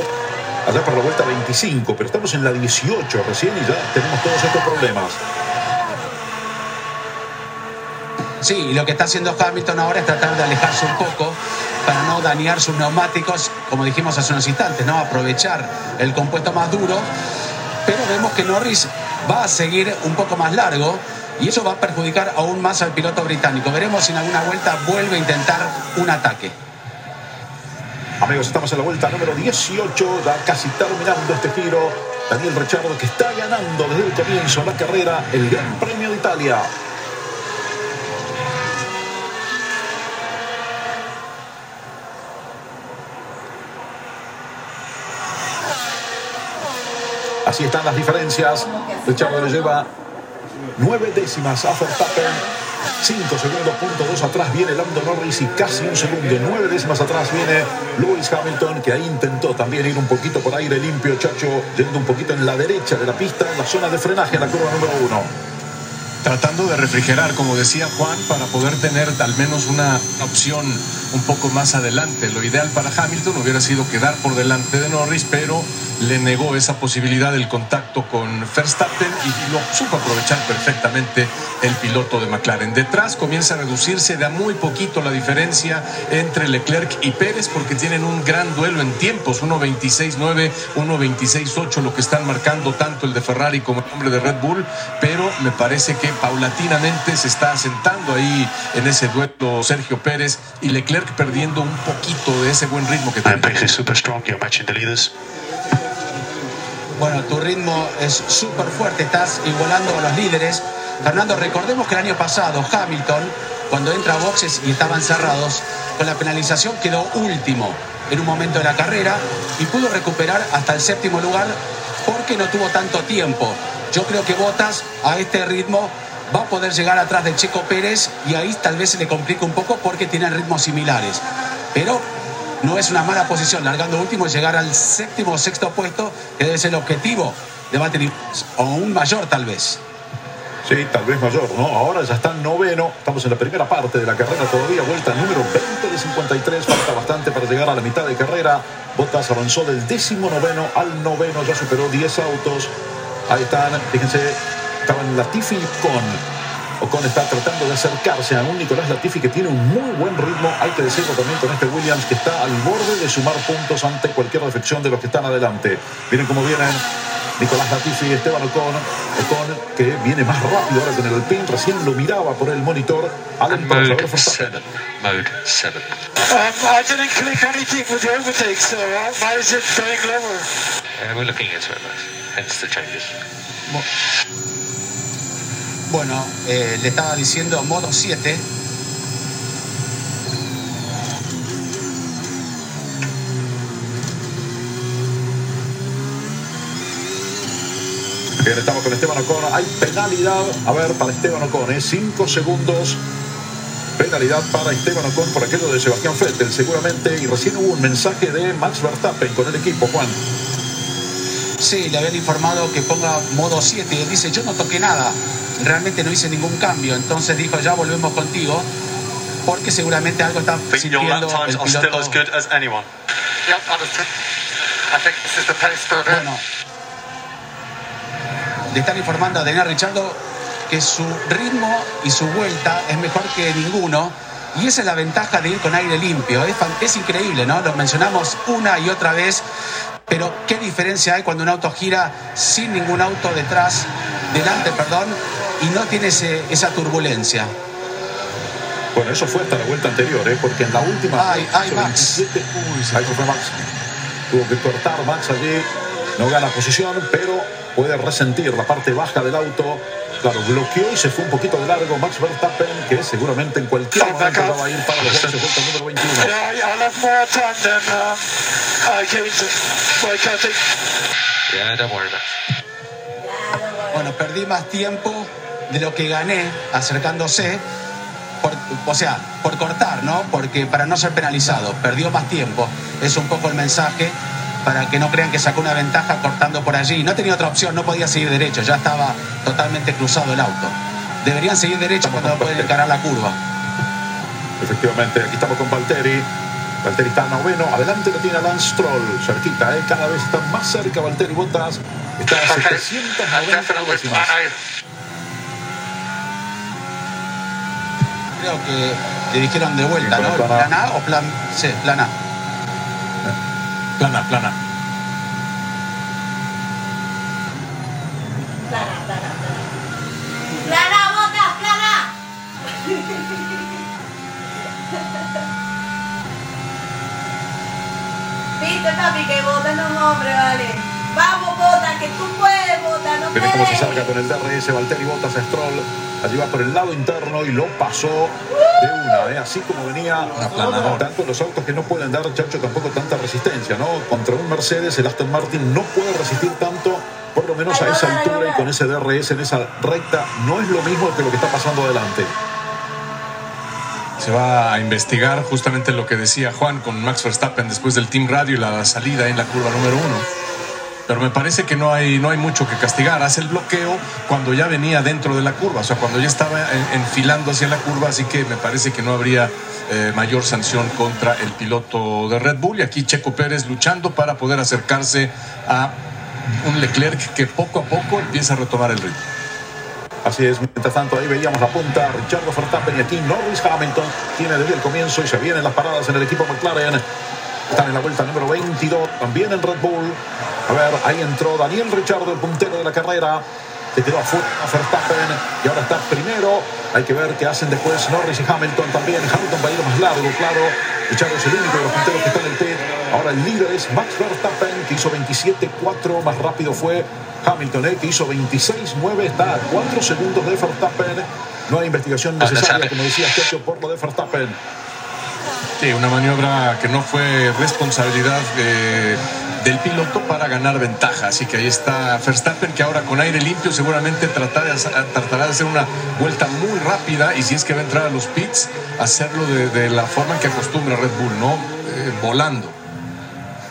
allá por la vuelta 25, pero estamos en la 18 recién y ya tenemos todos estos problemas. Sí, y lo que está haciendo Hamilton ahora es tratar de alejarse un poco para no dañar sus neumáticos, como dijimos hace unos instantes, ¿no? Aprovechar el compuesto más duro. Pero vemos que Norris va a seguir un poco más largo y eso va a perjudicar aún más al piloto británico. Veremos si en alguna vuelta vuelve a intentar un ataque. Amigos, estamos en la vuelta número 18, ya casi terminando este giro. Daniel Richardo que está ganando desde el comienzo la carrera, el Gran Premio de Italia. Así están las diferencias. Richardo le lleva nueve décimas a Verstappen. 5 segundos, 2 atrás viene Lando Norris y casi un segundo, nueve décimas atrás viene Lewis Hamilton, que ahí intentó también ir un poquito por aire limpio, Chacho, yendo un poquito en la derecha de la pista, en la zona de frenaje, en la curva número 1. Tratando de refrigerar, como decía Juan, para poder tener al menos una opción un poco más adelante. Lo ideal para Hamilton hubiera sido quedar por delante de Norris, pero le negó esa posibilidad del contacto con Verstappen y lo supo aprovechar perfectamente el piloto de McLaren. Detrás comienza a reducirse de muy poquito la diferencia entre Leclerc y Pérez porque tienen un gran duelo en tiempos, 1.26.9, 1.26.8, lo que están marcando tanto el de Ferrari como el hombre de Red Bull, pero me parece que paulatinamente se está asentando ahí en ese duelo Sergio Pérez y Leclerc perdiendo un poquito de ese buen ritmo que tiene. pace is super strong. You're matching the leaders. Bueno, tu ritmo es súper fuerte, estás igualando a los líderes. Fernando, recordemos que el año pasado Hamilton, cuando entra a boxes y estaban cerrados, con la penalización quedó último en un momento de la carrera y pudo recuperar hasta el séptimo lugar porque no tuvo tanto tiempo. Yo creo que Botas a este ritmo va a poder llegar atrás de Checo Pérez y ahí tal vez se le complica un poco porque tienen ritmos similares. Pero no es una mala posición, largando último y llegar al séptimo o sexto puesto, que debe ser el objetivo de Valtteri, o un mayor tal vez. Sí, tal vez mayor, ¿no? Ahora ya está en noveno. Estamos en la primera parte de la carrera todavía. Vuelta número 20 de 53. Falta bastante para llegar a la mitad de carrera. Bottas avanzó del décimo noveno al noveno. Ya superó 10 autos. Ahí están. Fíjense, estaban Latifi con. Ocon está tratando de acercarse a un Nicolás Latifi que tiene un muy buen ritmo. Hay que decirlo también con este Williams que está al borde de sumar puntos ante cualquier defección de los que están adelante. Miren cómo vienen Nicolás Latifi y Esteban Ocon. Ocon que viene más rápido ahora con el Alpine. Recién lo miraba por el monitor. Alan para saber Mode Verstappen. 7. Mode 7. Um, I didn't click anything with the overtake, so why is it going lower? Uh, we're looking into it. Hence the changes. Bueno, eh, le estaba diciendo modo 7. Bien, estamos con Esteban Ocon. Hay penalidad. A ver, para Esteban Ocon, ¿eh? Cinco segundos. Penalidad para Esteban Ocon por aquello de Sebastián Vettel, seguramente. Y recién hubo un mensaje de Max Verstappen con el equipo, Juan. Sí, le habían informado que ponga modo 7 y él dice, yo no toqué nada, realmente no hice ningún cambio. Entonces dijo, ya volvemos contigo, porque seguramente algo está sintiendo el piloto. Bueno, le están informando a Daniel Richardo que su ritmo y su vuelta es mejor que ninguno. Y esa es la ventaja de ir con aire limpio. Es increíble, ¿no? Lo mencionamos una y otra vez. Pero qué diferencia hay cuando un auto gira sin ningún auto detrás, delante, perdón, y no tiene ese- esa turbulencia. Bueno, eso fue hasta la vuelta anterior, ¿eh? porque en la última. Ay, ay, Max. 27. Ahí se fue Max. Tuvo que cortar Max allí. No gana posición, pero puede resentir la parte baja del auto. Claro, bloqueó y se fue un poquito de largo Max Verstappen, que seguramente en cualquier momento va a ir para los boxes, vuelta número 21. Yeah, I'll have more time than uh, I came to break, I think. Yeah, don't worry about it. Bueno, perdí más tiempo de lo que gané acercándose, por- o sea, por cortar, ¿no? Porque para no ser penalizado, perdió más tiempo. Es un poco el mensaje para que no crean que sacó una ventaja cortando por allí. No tenía otra opción, no podía seguir derecho, ya estaba totalmente cruzado el auto. Deberían seguir derecho cuando pueden encarar la curva. Efectivamente, aquí estamos con Valtteri. Valtteri está noveno. Adelante lo tiene Lance Stroll. Cerquita, ¿eh? cada vez está más cerca Valtteri Bottas. Está a Okay, 790 I'm definitely with décimas. plan A. Creo que le dijeron de vuelta, ¿no? con plan A. ¿Plan A o plan C? Plan A. Plana, plana plana, plana. Plana, botas, plana. Viste, papi, que botas no es hombre, vale. Vamos, bota, que tú puedes, bota, no Miren cómo se salga con el DRS Valtteri Bottas a Stroll. Allí va por el lado interno y lo pasó de una, ¿eh? así como venía. Tanto los autos que no pueden dar, Chacho, tampoco tanta resistencia, ¿no? Contra un Mercedes, el Aston Martin no puede resistir tanto, por lo menos a esa altura y con ese DRS en esa recta. No es lo mismo que lo que está pasando adelante. Se va a investigar justamente lo que decía Juan con Max Verstappen después del Team Radio y la salida en la curva número uno. Pero me parece que no hay, no hay mucho que castigar. Hace el bloqueo cuando ya venía dentro de la curva, o sea, cuando ya estaba en- enfilando hacia la curva, así que me parece que no habría eh, mayor sanción contra el piloto de Red Bull. Y aquí Checo Pérez luchando para poder acercarse a un Leclerc que poco a poco empieza a retomar el ritmo. Así es, mientras tanto ahí veíamos la punta, Richard Verstappen y aquí Norris Hamilton tiene desde el comienzo y se vienen las paradas en el equipo McLaren. Están en la vuelta número 22, también en Red Bull. A ver, ahí entró Daniel Ricciardo, el puntero de la carrera. Se quedó afuera Verstappen y ahora está primero. Hay que ver qué hacen después Norris y Hamilton también. Hamilton va a ir más largo, claro. Ricciardo es el único de los punteros que está en el pit. Ahora el líder es Max Verstappen, que hizo 27.4. Más rápido fue Hamilton, eh, que hizo 26.9. Está a 4 segundos de Verstappen. No hay investigación necesaria, como decía Sergio, por lo de Verstappen. Sí, una maniobra que no fue responsabilidad eh, del piloto para ganar ventaja. Así que ahí está Verstappen, que ahora con aire limpio seguramente tratará de, hacer- una vuelta muy rápida y si es que va a entrar a los pits, hacerlo de, la forma en que acostumbra Red Bull, ¿no? Eh, volando.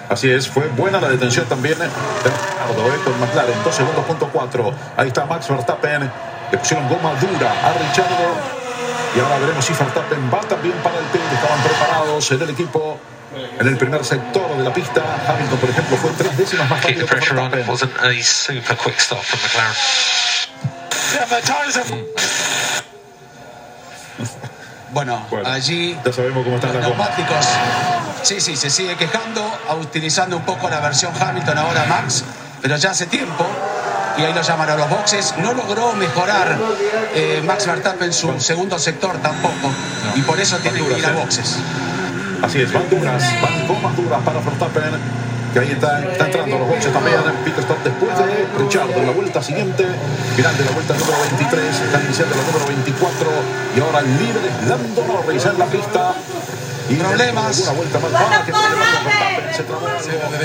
Así es, fue buena la detención también de Ricardo, eh, con McLaren, 2 segundos, punto 4. Ahí está Max Verstappen, le pusieron goma dura a Richardo. Y ahora veremos si Verstappen va también para el pit. Estaban preparados en el equipo, en el primer sector de la pista. Hamilton, por ejemplo, fue tres décimas más Keep the rápido que pressure on. It Verstappen. wasn't a super quick stop from McLaren. Bueno, Bueno, allí ya sabemos cómo están los neumáticos. Sí, sí, se sigue quejando, utilizando un poco la versión Hamilton ahora Max, pero ya hace tiempo. Y ahí lo llaman a los boxes. No logró mejorar eh, Max Verstappen su segundo sector tampoco. Y por eso tiene que ir a boxes. Así es, van duras, van gomas duras para Verstappen. Que ahí está, está entrando a los boxes también. Pit stop después de Richardo en la vuelta siguiente. Final de la vuelta número 23. Está iniciando la número 24. Y ahora el líder es Lando Norris en la pista. Y Problemas. Una vuelta más que Verstappen. Se trabó algo,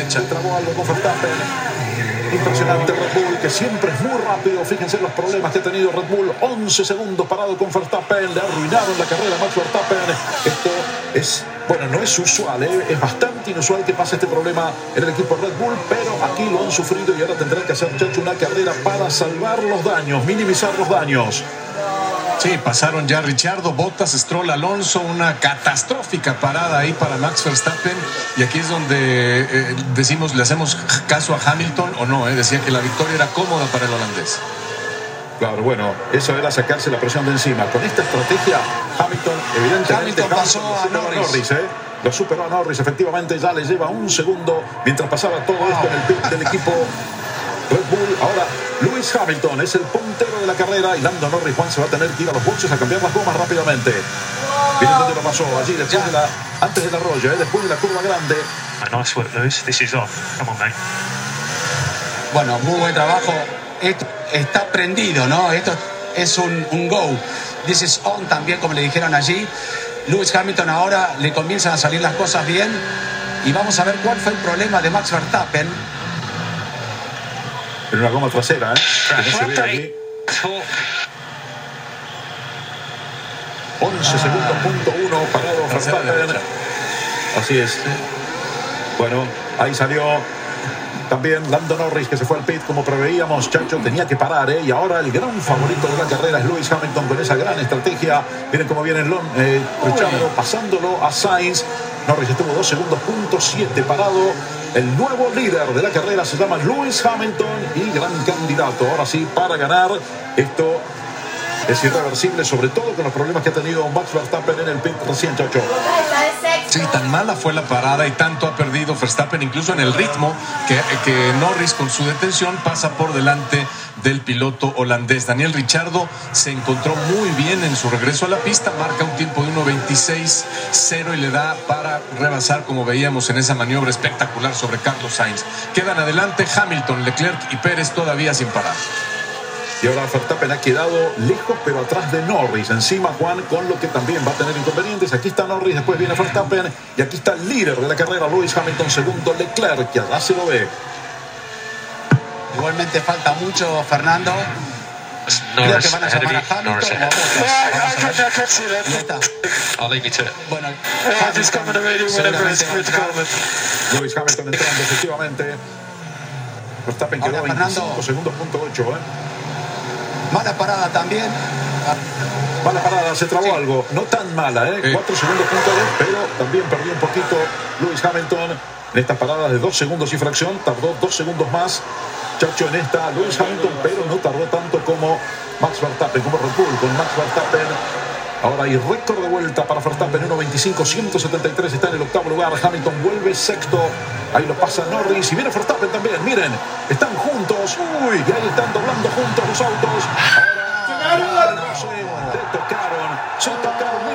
se trabó algo con Verstappen. Impresionante Red Bull, que siempre es muy rápido. Fíjense los problemas que ha tenido Red Bull. 11 segundos parado con Verstappen. Le arruinaron la carrera a Max Verstappen. Esto es, bueno, no es usual, ¿eh? es bastante inusual que pase este problema en el equipo Red Bull, pero aquí lo han sufrido y ahora tendrán que hacer, muchacho, una carrera para salvar los daños, minimizar los daños. Sí, pasaron ya Richardo, Bottas, Stroll, Alonso, una catastrófica parada ahí para Max Verstappen. Y aquí es donde eh, decimos, le hacemos caso a Hamilton o no, eh, decía que la victoria era cómoda para el holandés. Claro, bueno, eso era sacarse la presión de encima. Con esta estrategia, Hamilton, evidentemente, Hamilton pasó a Norris. ¿eh? Lo superó a Norris, efectivamente, ya le lleva un segundo mientras pasaba todo esto en el pit del equipo Bull. Ahora, Lewis Hamilton es el puntero de la carrera y Lando Norris Juan se va a tener que ir a los boxes a cambiar las gomas rápidamente. Miren dónde lo pasó, allí después de la, antes del arroyo, ¿eh? después de la curva grande. A nice work, Lewis. This is off. Come on, mate. Bueno, muy buen trabajo. Esto está prendido, ¿no? Esto es un, un go. This is on también, como le dijeron allí. Lewis Hamilton ahora le comienzan a salir las cosas bien. Y vamos a ver cuál fue el problema de Max Verstappen. En una goma trasera, ¿eh? Que no se ve. Talk. 11 segundos, punto uno, parado Verstappen. Así es. Bueno, ahí salió también Lando Norris que se fue al pit como preveíamos. Chacho tenía que parar, ¿eh? Y ahora el gran favorito de la carrera es Lewis Hamilton con esa gran estrategia. Miren cómo viene Lon, eh, Richardo pasándolo a Sainz. Norris estuvo 2 segundos, punto 7 parado. El nuevo líder de la carrera se llama Lewis Hamilton y gran candidato. Ahora sí, para ganar esto. Es irreversible, sobre todo con los problemas que ha tenido Max Verstappen en el pit recién, Chacho. Sí, tan mala fue la parada y tanto ha perdido Verstappen, incluso en el ritmo, que, que Norris con su detención pasa por delante del piloto holandés. Daniel Richardo se encontró muy bien en su regreso a la pista, marca un tiempo de 1.26.0 y le da para rebasar, como veíamos en esa maniobra espectacular sobre Carlos Sainz. Quedan adelante Hamilton, Leclerc y Pérez todavía sin parar. Y ahora Verstappen ha quedado lejos, pero atrás de Norris. Encima Juan, con lo que también va a tener inconvenientes. Aquí está Norris, después viene Verstappen. Y aquí está el líder de la carrera, Lewis Hamilton, segundo Leclerc, que allá se lo ve. Igualmente falta mucho, Fernando. Creo que van a llamar a Hamilton. I'll leave you to it. Bueno, just come in the radio whenever it's seguramente va a critical. entrar. Lewis Hamilton entrando, efectivamente. Verstappen quedó a Ahora, Fernando. 25 segundos, punto 8. ¿eh? Mala parada también. Mala parada, se trabó Sí. algo. No tan mala, ¿eh? Sí. 4 segundos, punto 10, pero también perdió un poquito Lewis Hamilton en estas paradas de 2 segundos y fracción. Tardó 2 segundos más, Chacho, en esta Lewis Hamilton, pero no tardó tanto como Max Verstappen, como Red Bull, con Max Verstappen. Ahora hay récord de vuelta para Verstappen, 1.25, 173 está en el octavo lugar. Hamilton vuelve sexto. Ahí lo pasa Norris y viene Verstappen también. Miren, están juntos. Uy, y ahí están doblando juntos los autos. Ahora, no sé,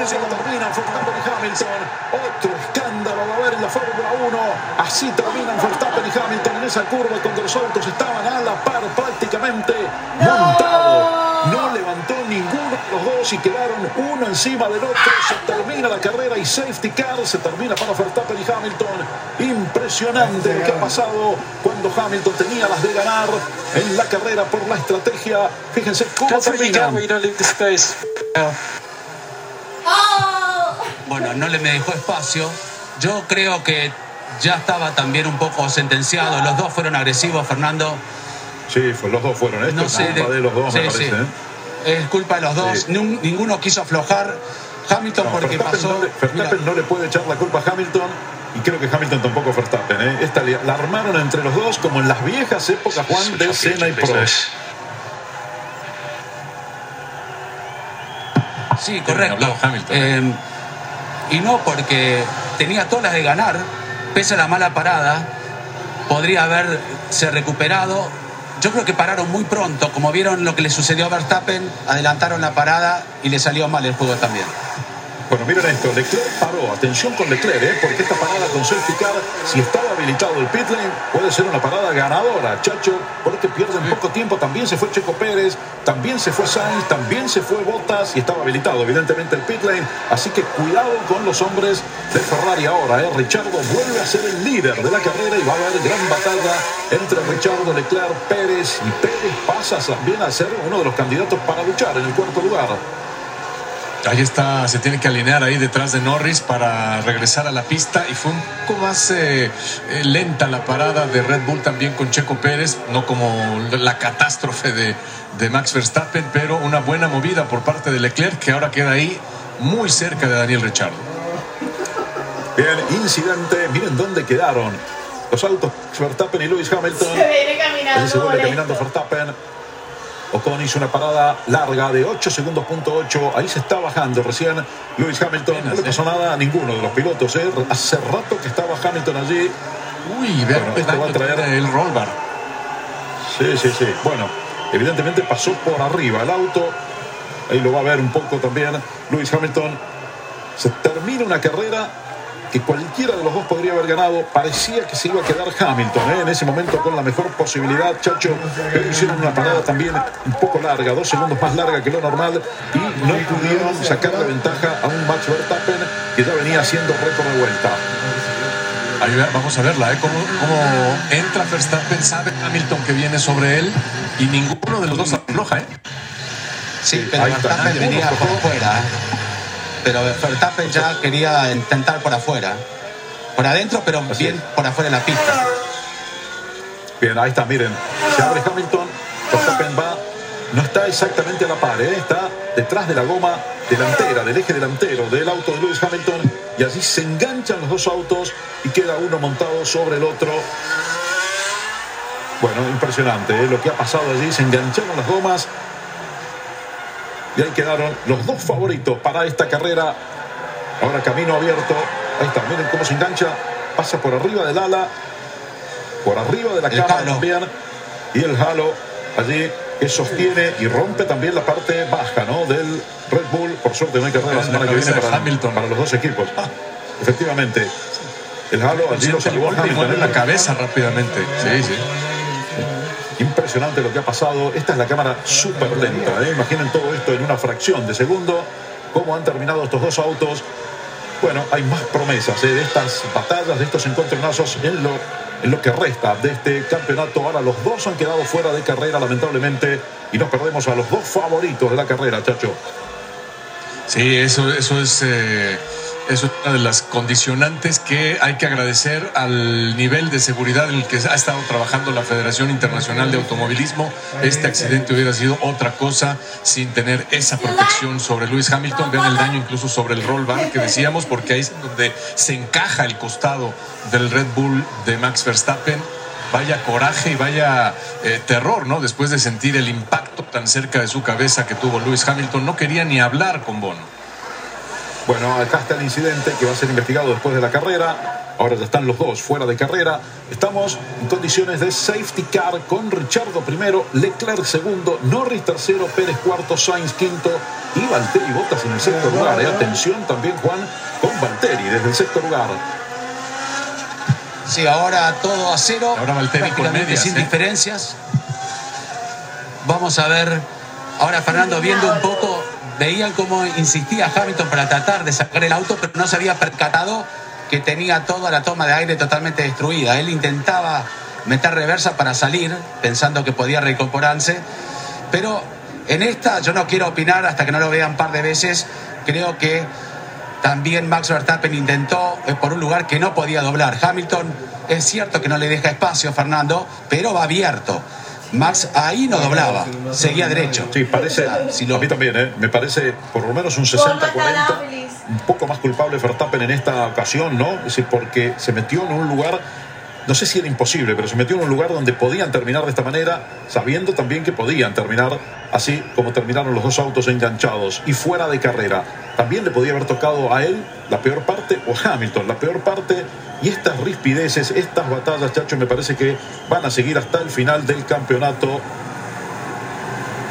se terminan Verstappen y Hamilton. Otro escándalo va a haber en la Fórmula 1. Así terminan Verstappen y Hamilton en esa curva cuando los autos estaban a la par prácticamente montados. No levantó ninguno de los dos y quedaron uno encima del otro. Se termina la carrera y safety car se termina para Verstappen y Hamilton. Impresionante lo que ha pasado cuando Hamilton tenía las de ganar en la carrera por la estrategia. Fíjense cómo terminan. Bueno, no le me dejó espacio. Yo creo que ya estaba también un poco sentenciado. Los dos fueron agresivos, Fernando. Sí, los dos fueron. Esto No es sé culpa de, los dos, me parece. sí. ¿eh? Es culpa de los dos. Sí. Ninguno quiso aflojar. Hamilton No, porque Verstappen, pasó. no le, Verstappen Mira, no le puede echar la culpa a Hamilton y creo que Hamilton tampoco a Verstappen. ¿eh? Esta la armaron entre los dos como en las viejas épocas, Juan, de Senna y Prost. Sí, correcto. Hamilton. Eh, y no porque tenía todas las de ganar, pese a la mala parada, podría haberse recuperado. Yo creo que pararon muy pronto, como vieron lo que le sucedió a Verstappen, adelantaron la parada y le salió mal el juego también. Bueno, miren esto, Leclerc paró, atención con Leclerc, ¿eh? porque esta parada con safety car, si estaba habilitado el pit lane, puede ser una parada ganadora, Chacho, porque pierden poco tiempo, también se fue Checo Pérez, también se fue Sainz, también se fue Bottas y estaba habilitado evidentemente el pit lane, así que cuidado con los hombres de Ferrari ahora, ¿eh? Richardo vuelve a ser el líder de la carrera y va a haber gran batalla entre Richardo, Leclerc, Pérez y Pérez pasa también a ser uno de los candidatos para luchar en el cuarto lugar. Ahí está, se tiene que alinear ahí detrás de Norris para regresar a la pista y fue un poco más eh, eh, lenta la parada de Red Bull también con Checo Pérez, no como la catástrofe de, de Max Verstappen, pero una buena movida por parte de Leclerc que ahora queda ahí muy cerca de Daniel Ricciardo. Bien, incidente. Miren dónde quedaron los autos Verstappen y Lewis Hamilton. Se viene caminando. se vuelve caminando Verstappen. Ocon hizo una parada larga de 8 segundos punto 8. Ahí se está bajando recién Lewis Hamilton. No le pasó nada a ninguno de los pilotos. ¿eh? Hace rato que estaba Hamilton allí. Uy, vean Bueno, esto va a traer- el roll bar. Sí, sí, sí. Bueno, evidentemente pasó por arriba el auto. Ahí lo va a ver un poco también Lewis Hamilton. Se termina una carrera que cualquiera de los dos podría haber ganado. Parecía que se iba a quedar Hamilton ¿eh? en ese momento con la mejor posibilidad, Chacho. Pero hicieron una parada también un poco larga, dos segundos más larga que lo normal. Y no pudieron sacarle ventaja a un Max Verstappen que ya venía haciendo récord de vuelta. Ahí vamos a verla, ¿eh? Cómo, cómo entra Verstappen, sabe Hamilton que viene sobre él y ninguno de los dos afloja, ¿eh? Sí, pero. Verstappen venía por fuera. ¿eh? Pero Verstappen ya quería intentar por afuera. Por adentro, pero Así bien es. por afuera de la pista. Bien, ahí está, miren. Se abre Hamilton. Verstappen va. No está exactamente a la par, ¿eh? está detrás de la goma delantera, del eje delantero del auto de Lewis Hamilton. Y allí se enganchan los dos autos y queda uno montado sobre el otro. Bueno, impresionante ¿eh? lo que ha pasado allí. Se engancharon las gomas. Y ahí quedaron los dos favoritos para esta carrera. Ahora camino abierto. Ahí está, miren cómo se engancha. Pasa por arriba del ala. Por arriba de la halo. también. Y el halo allí que sostiene y rompe también la parte baja ¿no? del Red Bull. Por suerte no hay carrera la En la semana que viene para, Hamilton. para los dos equipos. Efectivamente. El halo allí lo salvó Hamilton. ¿eh? la cabeza rápidamente. Sí, sí. Impresionante lo que ha pasado. Esta es la cámara súper lenta. ¿eh? Imaginen todo esto en una fracción de segundo. Cómo han terminado estos dos autos. Bueno, hay más promesas ¿eh? de estas batallas, de estos encontronazos en lo, en lo que resta de este campeonato. Ahora los dos han quedado fuera de carrera, lamentablemente. Y nos perdemos a los dos favoritos de la carrera, chacho. Sí, eso, eso es, eh, es una de las condicionantes que hay que agradecer al nivel de seguridad en el que ha estado trabajando la Federación Internacional de Automovilismo. Este accidente hubiera sido otra cosa sin tener esa protección sobre Lewis Hamilton. Vean el daño incluso sobre el roll bar que decíamos, porque ahí es donde se encaja el costado del Red Bull de Max Verstappen vaya coraje y vaya eh, terror, ¿no? Después de sentir el impacto tan cerca de su cabeza que tuvo Lewis Hamilton, no quería ni hablar con Bono. Bueno, acá está el incidente que va a ser investigado después de la carrera. Ahora ya están los dos fuera de carrera. Estamos en condiciones de safety car con Richardo primero, Leclerc segundo, Norris tercero, Pérez cuarto, Sainz quinto y Valtteri Bottas en el sexto lugar. Y atención también, Juan, con Valtteri desde el sexto lugar. Sí, ahora todo a cero. Ahora Valtteri con prácticamente medias, sin ¿eh? diferencias. Vamos a ver. Ahora Fernando viendo un poco, veían cómo insistía Hamilton para tratar de sacar el auto, pero no se había percatado que tenía toda la toma de aire totalmente destruida. Él intentaba meter reversa para salir, pensando que podía reincorporarse, pero en esta yo no quiero opinar hasta que no lo vean un par de veces. Creo que también Max Verstappen intentó eh, por un lugar que no podía doblar. Hamilton es cierto que no le deja espacio, Fernando, pero va abierto. Max ahí no doblaba, seguía derecho. Sí, parece, Si lo- a mí también, ¿eh? me parece por lo menos un 60-40, un poco más culpable Verstappen en esta ocasión, ¿no? Es decir, porque se metió en un lugar, no sé si era imposible, pero se metió en un lugar donde podían terminar de esta manera, sabiendo también que podían terminar así como terminaron los dos autos enganchados y fuera de carrera. También le podía haber tocado a él la peor parte o a Hamilton la peor parte. Y estas rispideces, estas batallas, Chacho, me parece que van a seguir hasta el final del campeonato.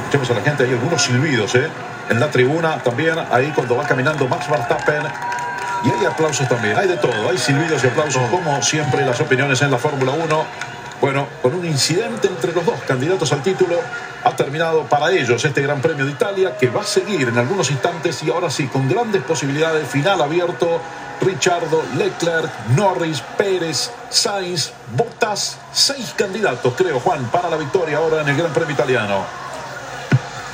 Escuchemos a la gente, hay algunos silbidos ¿eh? en la tribuna también, ahí cuando va caminando Max Verstappen. Y hay aplausos también, hay de todo, hay silbidos y aplausos, como siempre las opiniones en la Fórmula 1. Bueno, con un incidente entre los dos candidatos al título, ha terminado para ellos este Gran Premio de Italia, que va a seguir en algunos instantes y ahora sí, con grandes posibilidades, final abierto. Richardo, Leclerc, Norris, Pérez, Sainz, Bottas, seis candidatos, creo, Juan, para la victoria ahora en el Gran Premio Italiano.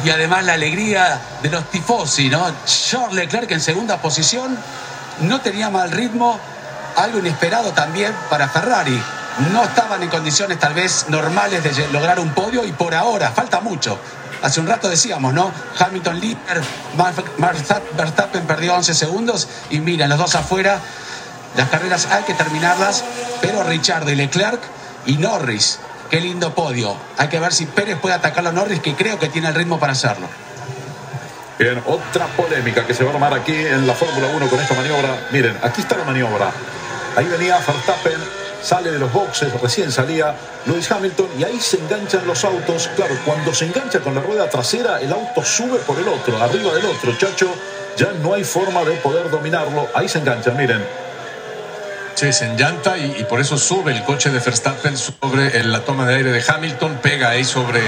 Y además la alegría de los tifosi, ¿no? Charles Leclerc en segunda posición no tenía mal ritmo, algo inesperado también para Ferrari. No estaban en condiciones tal vez normales de lograr un podio y por ahora falta mucho. Hace un rato decíamos, ¿no? Hamilton líder, Verstappen perdió 11 segundos y mira, los dos afuera. Las carreras hay que terminarlas, pero Richard y Leclerc y Norris, qué lindo podio. Hay que ver si Pérez puede atacarlo a Norris, que creo que tiene el ritmo para hacerlo. Bien, otra polémica que se va a armar aquí en la Fórmula 1 con esta maniobra. Miren, aquí está la maniobra. Ahí venía Verstappen, sale de los boxes, recién salía Lewis Hamilton y ahí se enganchan los autos. Claro, cuando se engancha con la rueda trasera, el auto sube por el otro, arriba del otro, chacho. Ya no hay forma de poder dominarlo. Ahí se enganchan, miren. Sí, se enllanta y, por eso sube el coche de Verstappen sobre la toma de aire de Hamilton, pega ahí sobre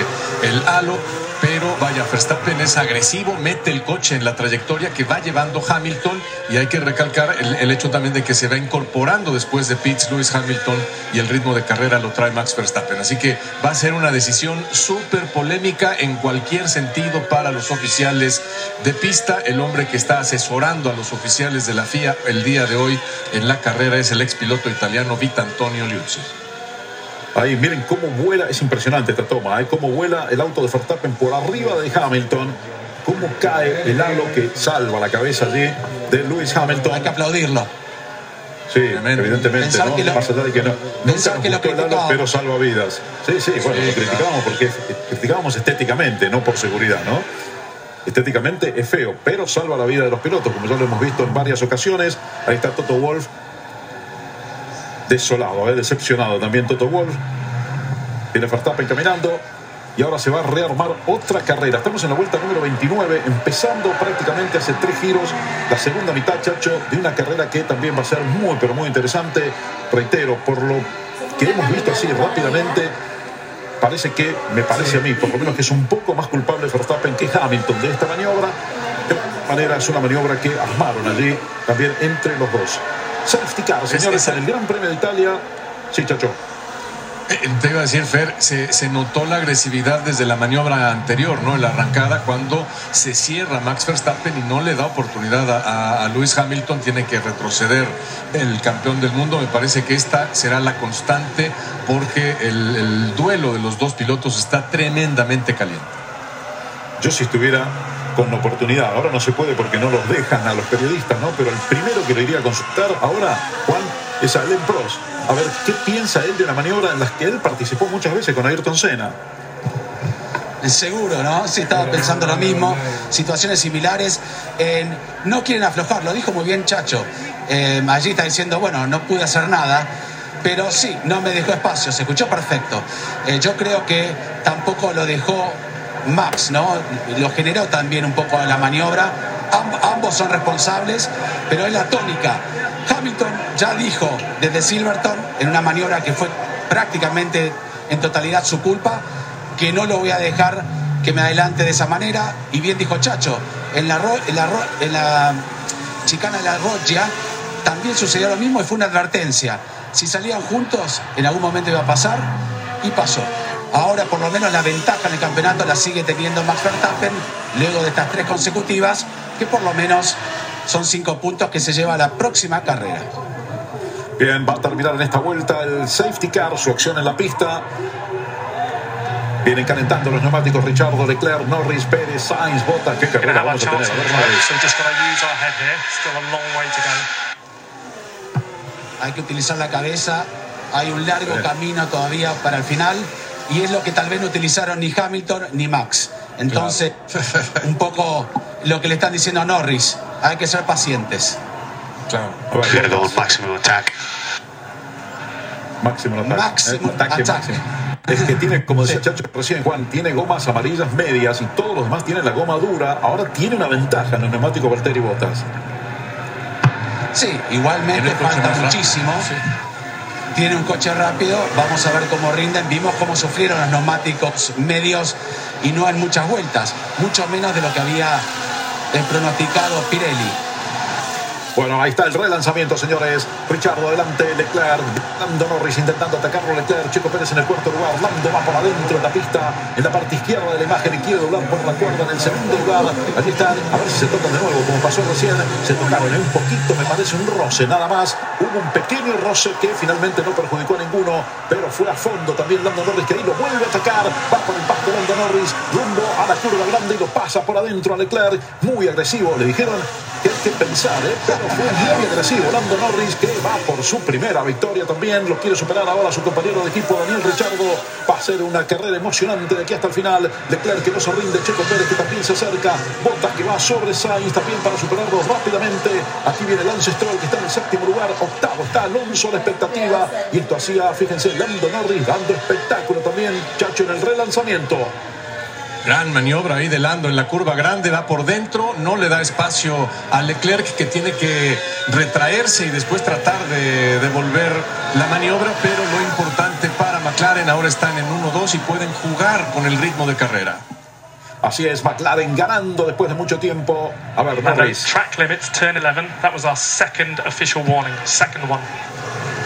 el halo, pero vaya, Verstappen es agresivo, mete el coche en la trayectoria que va llevando Hamilton y hay que recalcar el, hecho también de que se va incorporando después de Pitts Lewis Hamilton y el ritmo de carrera lo trae Max Verstappen. Así que va a ser una decisión súper polémica en cualquier sentido para los oficiales de pista. El hombre que está asesorando a los oficiales de la FIA el día de hoy en la carrera es el ex piloto italiano Vita Antonio Liuzzi. Ahí miren cómo vuela, es impresionante esta toma, ¿eh? cómo vuela el auto de Verstappen por arriba de Hamilton, cómo cae el halo que salva la cabeza allí de Lewis Hamilton. Hay que aplaudirlo. Sí, Tremendo. evidentemente, Pensar ¿no? que lo- Más allá de que no. Nunca que nos gustó el halo, pero salva vidas. Sí, sí, bueno, Sí, lo criticábamos porque criticábamos estéticamente, no por seguridad, ¿no? Estéticamente es feo, pero salva la vida de los pilotos, como ya lo hemos visto en varias ocasiones. Ahí está Toto Wolf, desolado, ¿eh? decepcionado también Toto Wolf. Viene Verstappen caminando y ahora se va a rearmar otra carrera. Estamos en la vuelta número 29, empezando prácticamente hace tres giros la segunda mitad, Chacho, de una carrera que también va a ser muy, pero muy interesante. Reitero, por lo que hemos visto así rápidamente, parece que, me parece a mí, por lo menos que es un poco más culpable Verstappen que Hamilton de esta maniobra. De manera es una maniobra que armaron allí también entre los dos. Safety car, señores, en el Gran Premio de Italia. Sí, Chacho. Eh, Te iba a decir, Fer, se, se notó la agresividad desde la maniobra anterior, ¿no? En la arrancada, cuando se cierra Max Verstappen y no le da oportunidad a, a- a Lewis Hamilton, tiene que retroceder el campeón del mundo. Me parece que esta será la constante porque el, el duelo de los dos pilotos está tremendamente caliente. Yo si estuviera con oportunidad, ahora no se puede porque no los dejan a los periodistas, ¿no? Pero el primero que le iría a consultar ahora, Juan, es a Alain Prost. A ver, ¿qué piensa él de una maniobra en la que él participó muchas veces con Ayrton Senna? Seguro, ¿no? Sí, estaba pensando lo mismo. Situaciones similares. En- no quieren aflojar, lo dijo muy bien Chacho. Eh, allí está diciendo, bueno, no pude hacer nada. Pero sí, no me dejó espacio, se escuchó perfecto. Eh, yo creo que tampoco lo dejó Max, ¿no? Lo generó también un poco la maniobra. Amb- ambos son responsables, pero es la tónica. Hamilton ya dijo desde Silverton, en una maniobra que fue prácticamente en totalidad su culpa, que no lo voy a dejar que me adelante de esa manera. Y bien dijo Chacho, en la, en la, chicana de la Roggia también sucedió lo mismo y fue una advertencia. Si salían juntos, en algún momento iba a pasar y pasó. Ahora por lo menos la ventaja en el campeonato la sigue teniendo Max Verstappen luego de estas tres consecutivas, que por lo menos son cinco puntos que se lleva a la próxima carrera. Bien, va a terminar en esta vuelta el safety car, su acción en la pista. Vienen calentando los neumáticos Richardo, Leclerc, Norris, Pérez, Sainz, Bottas. ¿Qué carrera to have our vamos a tener? ver, hay que utilizar la cabeza, hay un largo Bien. camino todavía para el final y es lo que tal vez no utilizaron ni Hamilton ni Max. Entonces, un poco lo que le están diciendo a Norris, hay que ser pacientes. Claro. Máximo ataque. Máximo ataque ataque. máximo. Es que tiene, como decía Chacho recién, Juan, tiene gomas amarillas medias y todos los demás tienen la goma dura. Ahora tiene una ventaja en el neumático Valtteri Bottas. Sí, igualmente falta más rápido. Tiene un coche rápido, vamos a ver cómo rinden. Vimos cómo sufrieron los neumáticos medios y no en muchas vueltas, mucho menos de lo que había pronosticado Pirelli. Bueno, ahí está el relanzamiento, señores. Richardo adelante, Leclerc, Lando Norris intentando atacarlo, Leclerc, Chico Pérez en el cuarto lugar, Lando va por adentro en la pista, en la parte izquierda de la imagen quiere doblar por la cuerda en el segundo lugar. Allí están, a ver si se tocan de nuevo, como pasó recién, se tocaron en un poquito, me parece un roce, nada más. Hubo un pequeño roce que finalmente no perjudicó a ninguno, pero fue a fondo también Lando Norris, que ahí lo vuelve a atacar, va por el pasto Lando Norris, rumbo a la curva grande y lo pasa por adentro a Leclerc, muy agresivo, le dijeron que que pensar, ¿eh? pero fue muy agresivo. Lando Norris que va por su primera victoria también. Lo quiere superar ahora su compañero de equipo Daniel Richardo. Va a ser una carrera emocionante de aquí hasta el final. Leclerc que no se rinde. Checo Pérez que también se acerca. Bottas que va sobre Sainz también para superarlo rápidamente. Aquí viene Lance Stroll que está en el séptimo lugar. Octavo está Alonso la expectativa. Y esto hacía, fíjense, Lando Norris dando espectáculo también. Chacho en el relanzamiento. Gran maniobra ahí de Lando en la curva grande, va por dentro, no le da espacio a Leclerc que tiene que retraerse y después tratar de devolver la maniobra, pero lo importante para McLaren ahora están en 1-2 y pueden jugar con el ritmo de carrera. Así es, McLaren ganando después de mucho tiempo. A ver, Norris. track limits, turn 11, that was our second official warning, second one.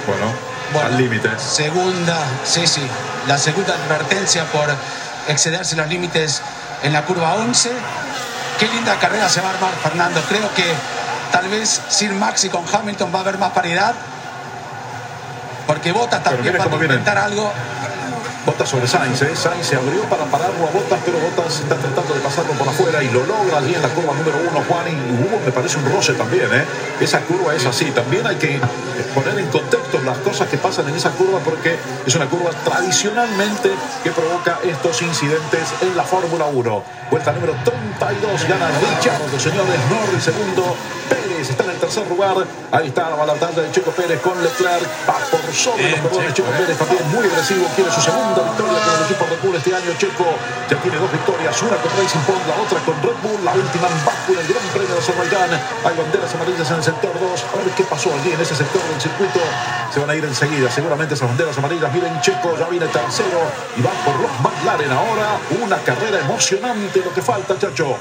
Bueno, al límite. Segunda, sí, sí, la segunda advertencia por excederse los límites en la curva 11. Qué linda carrera se va a armar, Fernando. Creo que tal vez sin Max y con Hamilton va a haber más paridad. Porque Bottas también va a intentar algo. Bottas sobre Sainz, ¿eh? Sainz se abrió para pararlo a Bottas, pero Bottas está tratando de pasarlo por afuera y lo logra allí en la curva número uno, Juan. Y hubo, me parece, un roce también, ¿eh? Esa curva es así. También hay que poner en contexto las cosas que pasan en esa curva porque es una curva tradicionalmente que provoca estos incidentes en la Fórmula 1. Vuelta número 32, gana Richardo, señores. Norris segundo, Pérez está en el tercer lugar. Ahí está la batalla de Checo Pérez con Leclerc. Va por sobre los Bien, corredores. Checo. Pérez también muy agresivo. Quiere su segunda victoria con el equipo Red Bull este año. Checo ya tiene dos victorias, una con Racing Point, la otra con Red Bull, la última en Baku en el Gran Premio de Azerbaiyán. Hay banderas amarillas en el sector 2. A ver qué pasó allí en ese sector del circuito. Se van a ir enseguida. Seguramente esas banderas amarillas. Miren, Checo ya viene tercero y va por los McLaren ahora. Una carrera emocionante lo que falta, chacho.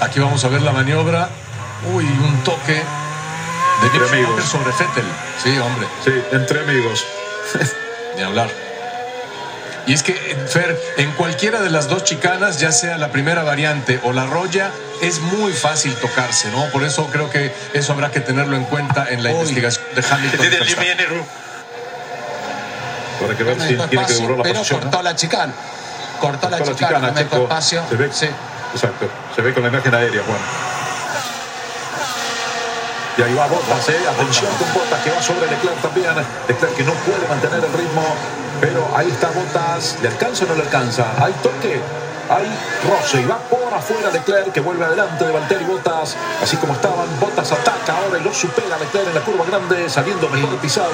Aquí vamos a ver la maniobra. Uy, un toque de Mick Entre amigos. Schumacher sobre Vettel. Sí, hombre. Sí, entre amigos. Ni hablar. Y es que, Fer, en cualquiera de las dos chicanas, ya sea la primera variante o la roya, es muy fácil tocarse, ¿no? Por eso creo que eso habrá que tenerlo en cuenta en la investigación de Hamilton. Para que ver si tiene que durar la pero posición. cortó ¿no? la chicana. Cortó la Cortó la chicana, chicana, no espacio. Se ve, Sí. Exacto. Se ve con la imagen aérea, Juan. Y ahí va Bottas, ¿eh? Atención con Bottas que va sobre Leclerc también. Leclerc que no puede mantener el ritmo. Pero ahí está Bottas. ¿Le alcanza o no le alcanza? Hay toque. Hay roce. Y va por afuera Leclerc que vuelve adelante de Valtteri Bottas. Así como estaban. Bottas ataca ahora y lo supera Leclerc en la curva grande. Saliendo mejor pisado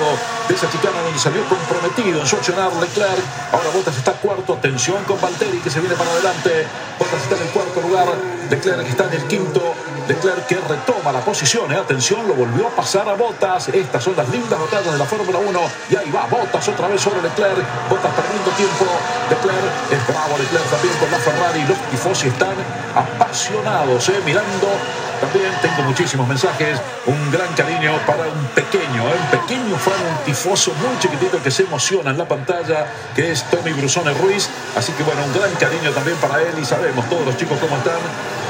de esa chicana donde salió comprometido en su accionar Leclerc. Ahora Bottas está cuarto. Atención con Valtteri que se viene para adelante. Bottas está en el cuarto lugar. Leclerc está en el quinto. Leclerc que retoma la posición. ¿eh? Atención, lo volvió a pasar a Bottas. Estas son las lindas batallas de la Fórmula 1. Y ahí va Bottas otra vez sobre Leclerc. Bottas perdiendo tiempo. Leclerc es bravo. Leclerc también con la Ferrari. Los tifosi están apasionados. ¿eh? Mirando. También tengo muchísimos mensajes. Un gran cariño para un pequeño, ¿eh? un pequeño fan, un tifoso muy chiquitito que se emociona en la pantalla, que es Tommy Brusone Ruiz. Así que bueno, un gran cariño también para él y sabemos todos los chicos cómo están.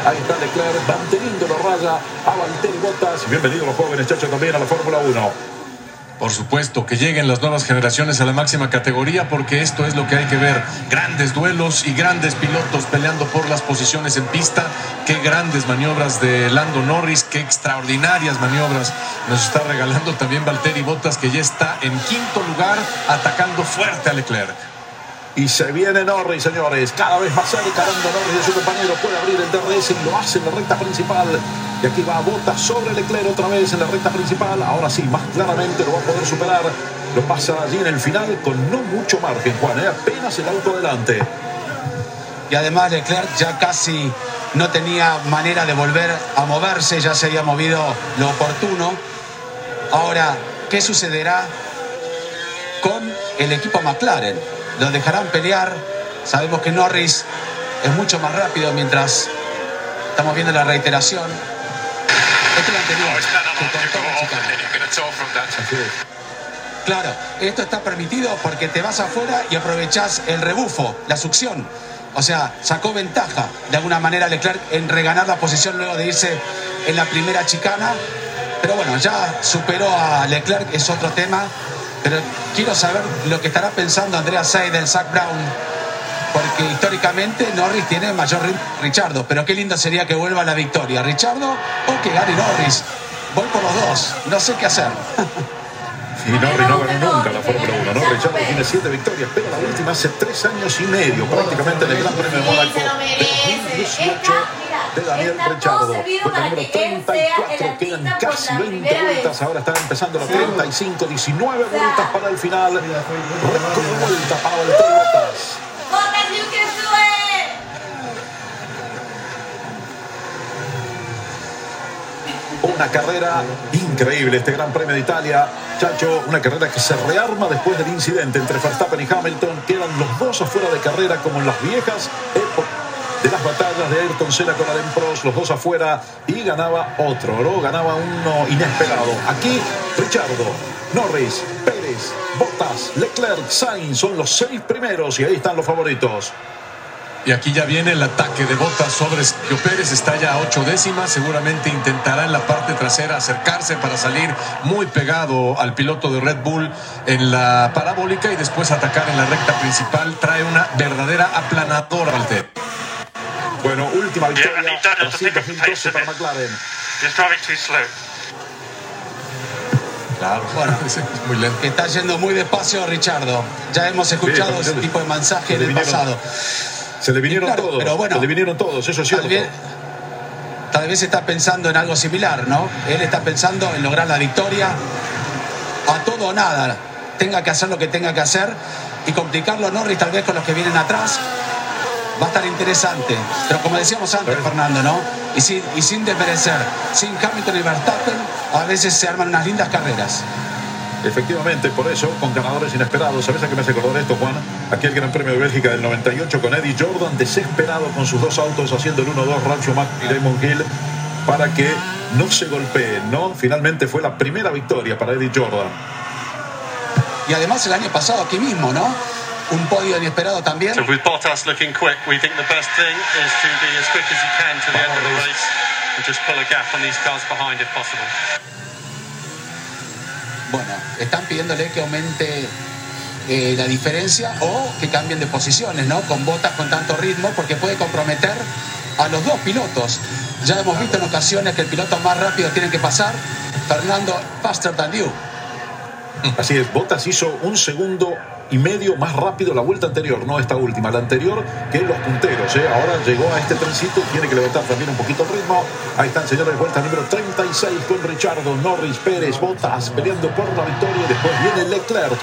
Ahí está Leclerc manteniendo la raya a Valtteri Bottas. Y bienvenidos los jóvenes, Chacho, también a la Fórmula 1. Por supuesto, que lleguen las nuevas generaciones a la máxima categoría, porque esto es lo que hay que ver. Grandes duelos y grandes pilotos peleando por las posiciones en pista. Qué grandes maniobras de Lando Norris, qué extraordinarias maniobras nos está regalando también Valtteri Bottas, que ya está en quinto lugar, atacando fuerte a Leclerc. Y se viene Norris, señores. Cada vez más cerca Lando Norris de su compañero. Puede abrir el DRS y lo hace en la recta principal. Y aquí va Bottas sobre Leclerc otra vez en la recta principal. Ahora sí, más claramente lo va a poder superar. Lo pasa allí en el final con no mucho margen, Juan. ¿eh? Apenas el auto delante. Y además Leclerc ya casi no tenía manera de volver a moverse, ya se había movido lo oportuno. Ahora, ¿qué sucederá con el equipo McLaren? ¿Lo dejarán pelear? Sabemos que Norris es mucho más rápido mientras estamos viendo la reiteración. Este es el anterior, que cortó. Claro, esto está permitido porque te vas afuera y aprovechás el rebufo, la succión. O sea, sacó ventaja de alguna manera Leclerc en reganar la posición luego de irse en la primera chicana. Pero bueno, ya superó a Leclerc, es otro tema. Pero quiero saber lo que estará pensando Andrea Seidel, Zach Brown. Porque históricamente Norris tiene mayor Richardo. Pero qué lindo sería que vuelva la victoria. Richardo o que gane Norris. Voy por los dos. No sé qué hacer. Y no ganó nunca la Fórmula 1, ¿no? Richardo tiene siete victorias, pero la última hace tres años y medio, prácticamente en el Gran Premio de Mónaco de 2018 de Daniel Richardo. Vuelta número 34, quedan casi 20 vueltas, ahora están empezando las 35, 19 vueltas para el final. Récord de vuelta para Valtteri Bottas. Bottas, Una carrera increíble este Gran Premio de Italia. Chacho, una carrera que se rearma después del incidente entre Verstappen y Hamilton. Quedan los dos afuera de carrera como en las viejas épocas de las batallas de Ayrton Senna con Alain Prost, los dos afuera y ganaba otro, ¿no? Ganaba uno inesperado. Aquí, Richardo, Norris, Pérez, Bottas, Leclerc, Sainz son los seis primeros y ahí están los favoritos. Y aquí ya viene el ataque de Bottas sobre Sergio Pérez, está ya a ocho décimas, seguramente intentará en la parte trasera acercarse para salir muy pegado al piloto de Red Bull en la parabólica y después atacar en la recta principal, trae una verdadera aplanadora Valtteri. Bueno, última victoria Yeah, and he done it. I Brasil think of the pace 2012 of para it. McLaren. Claro, Bueno. muy lento. está yendo muy despacio Richardo. Ya hemos escuchado Sí, ese tipo de mensaje en el vinieron- pasado. Se le vinieron Claro, todos, pero bueno, se le vinieron todos, eso es cierto. Tal vez, tal vez está pensando en algo similar, ¿no? Él está pensando en lograr la victoria a todo o nada. Tenga que hacer lo que tenga que hacer y complicarlo a Norris tal vez con los que vienen atrás. Va a estar interesante. Pero como decíamos antes, Fernando, ¿no? Y sin, y sin desmerecer, sin Hamilton y Verstappen, a veces se arman unas lindas carreras. Efectivamente, por eso, con ganadores inesperados. ¿Sabes a qué me hace acordar esto, Juan? Aquí el Gran Premio de Bélgica del 98 con Eddie Jordan, desesperado con sus dos autos haciendo el 1-2, Ralf Schumacher y Damon Hill, para que no se golpeen, ¿no? Finalmente fue la primera victoria para Eddie Jordan. y además el año pasado aquí mismo, ¿no? Un podio inesperado también. So with Bottas looking quick, we think the best thing is to be as quick as you can to the end of the race and just pull a gap on these cars behind if possible. Bueno, están pidiéndole que aumente eh, la diferencia o que cambien de posiciones, ¿no? Con botas con tanto ritmo, porque puede comprometer a los dos pilotos. Ya hemos visto en ocasiones que el piloto más rápido tiene que pasar. Fernando, faster than you. Así es, Bottas hizo un segundo y medio más rápido la vuelta anterior, no esta última, la anterior que los punteros. ¿eh? Ahora llegó a este trencito, tiene que levantar también un poquito el ritmo. Ahí están, señores, vuelta número 36 con Richardo, Norris, Pérez, Bottas peleando por la victoria. Después viene Leclerc.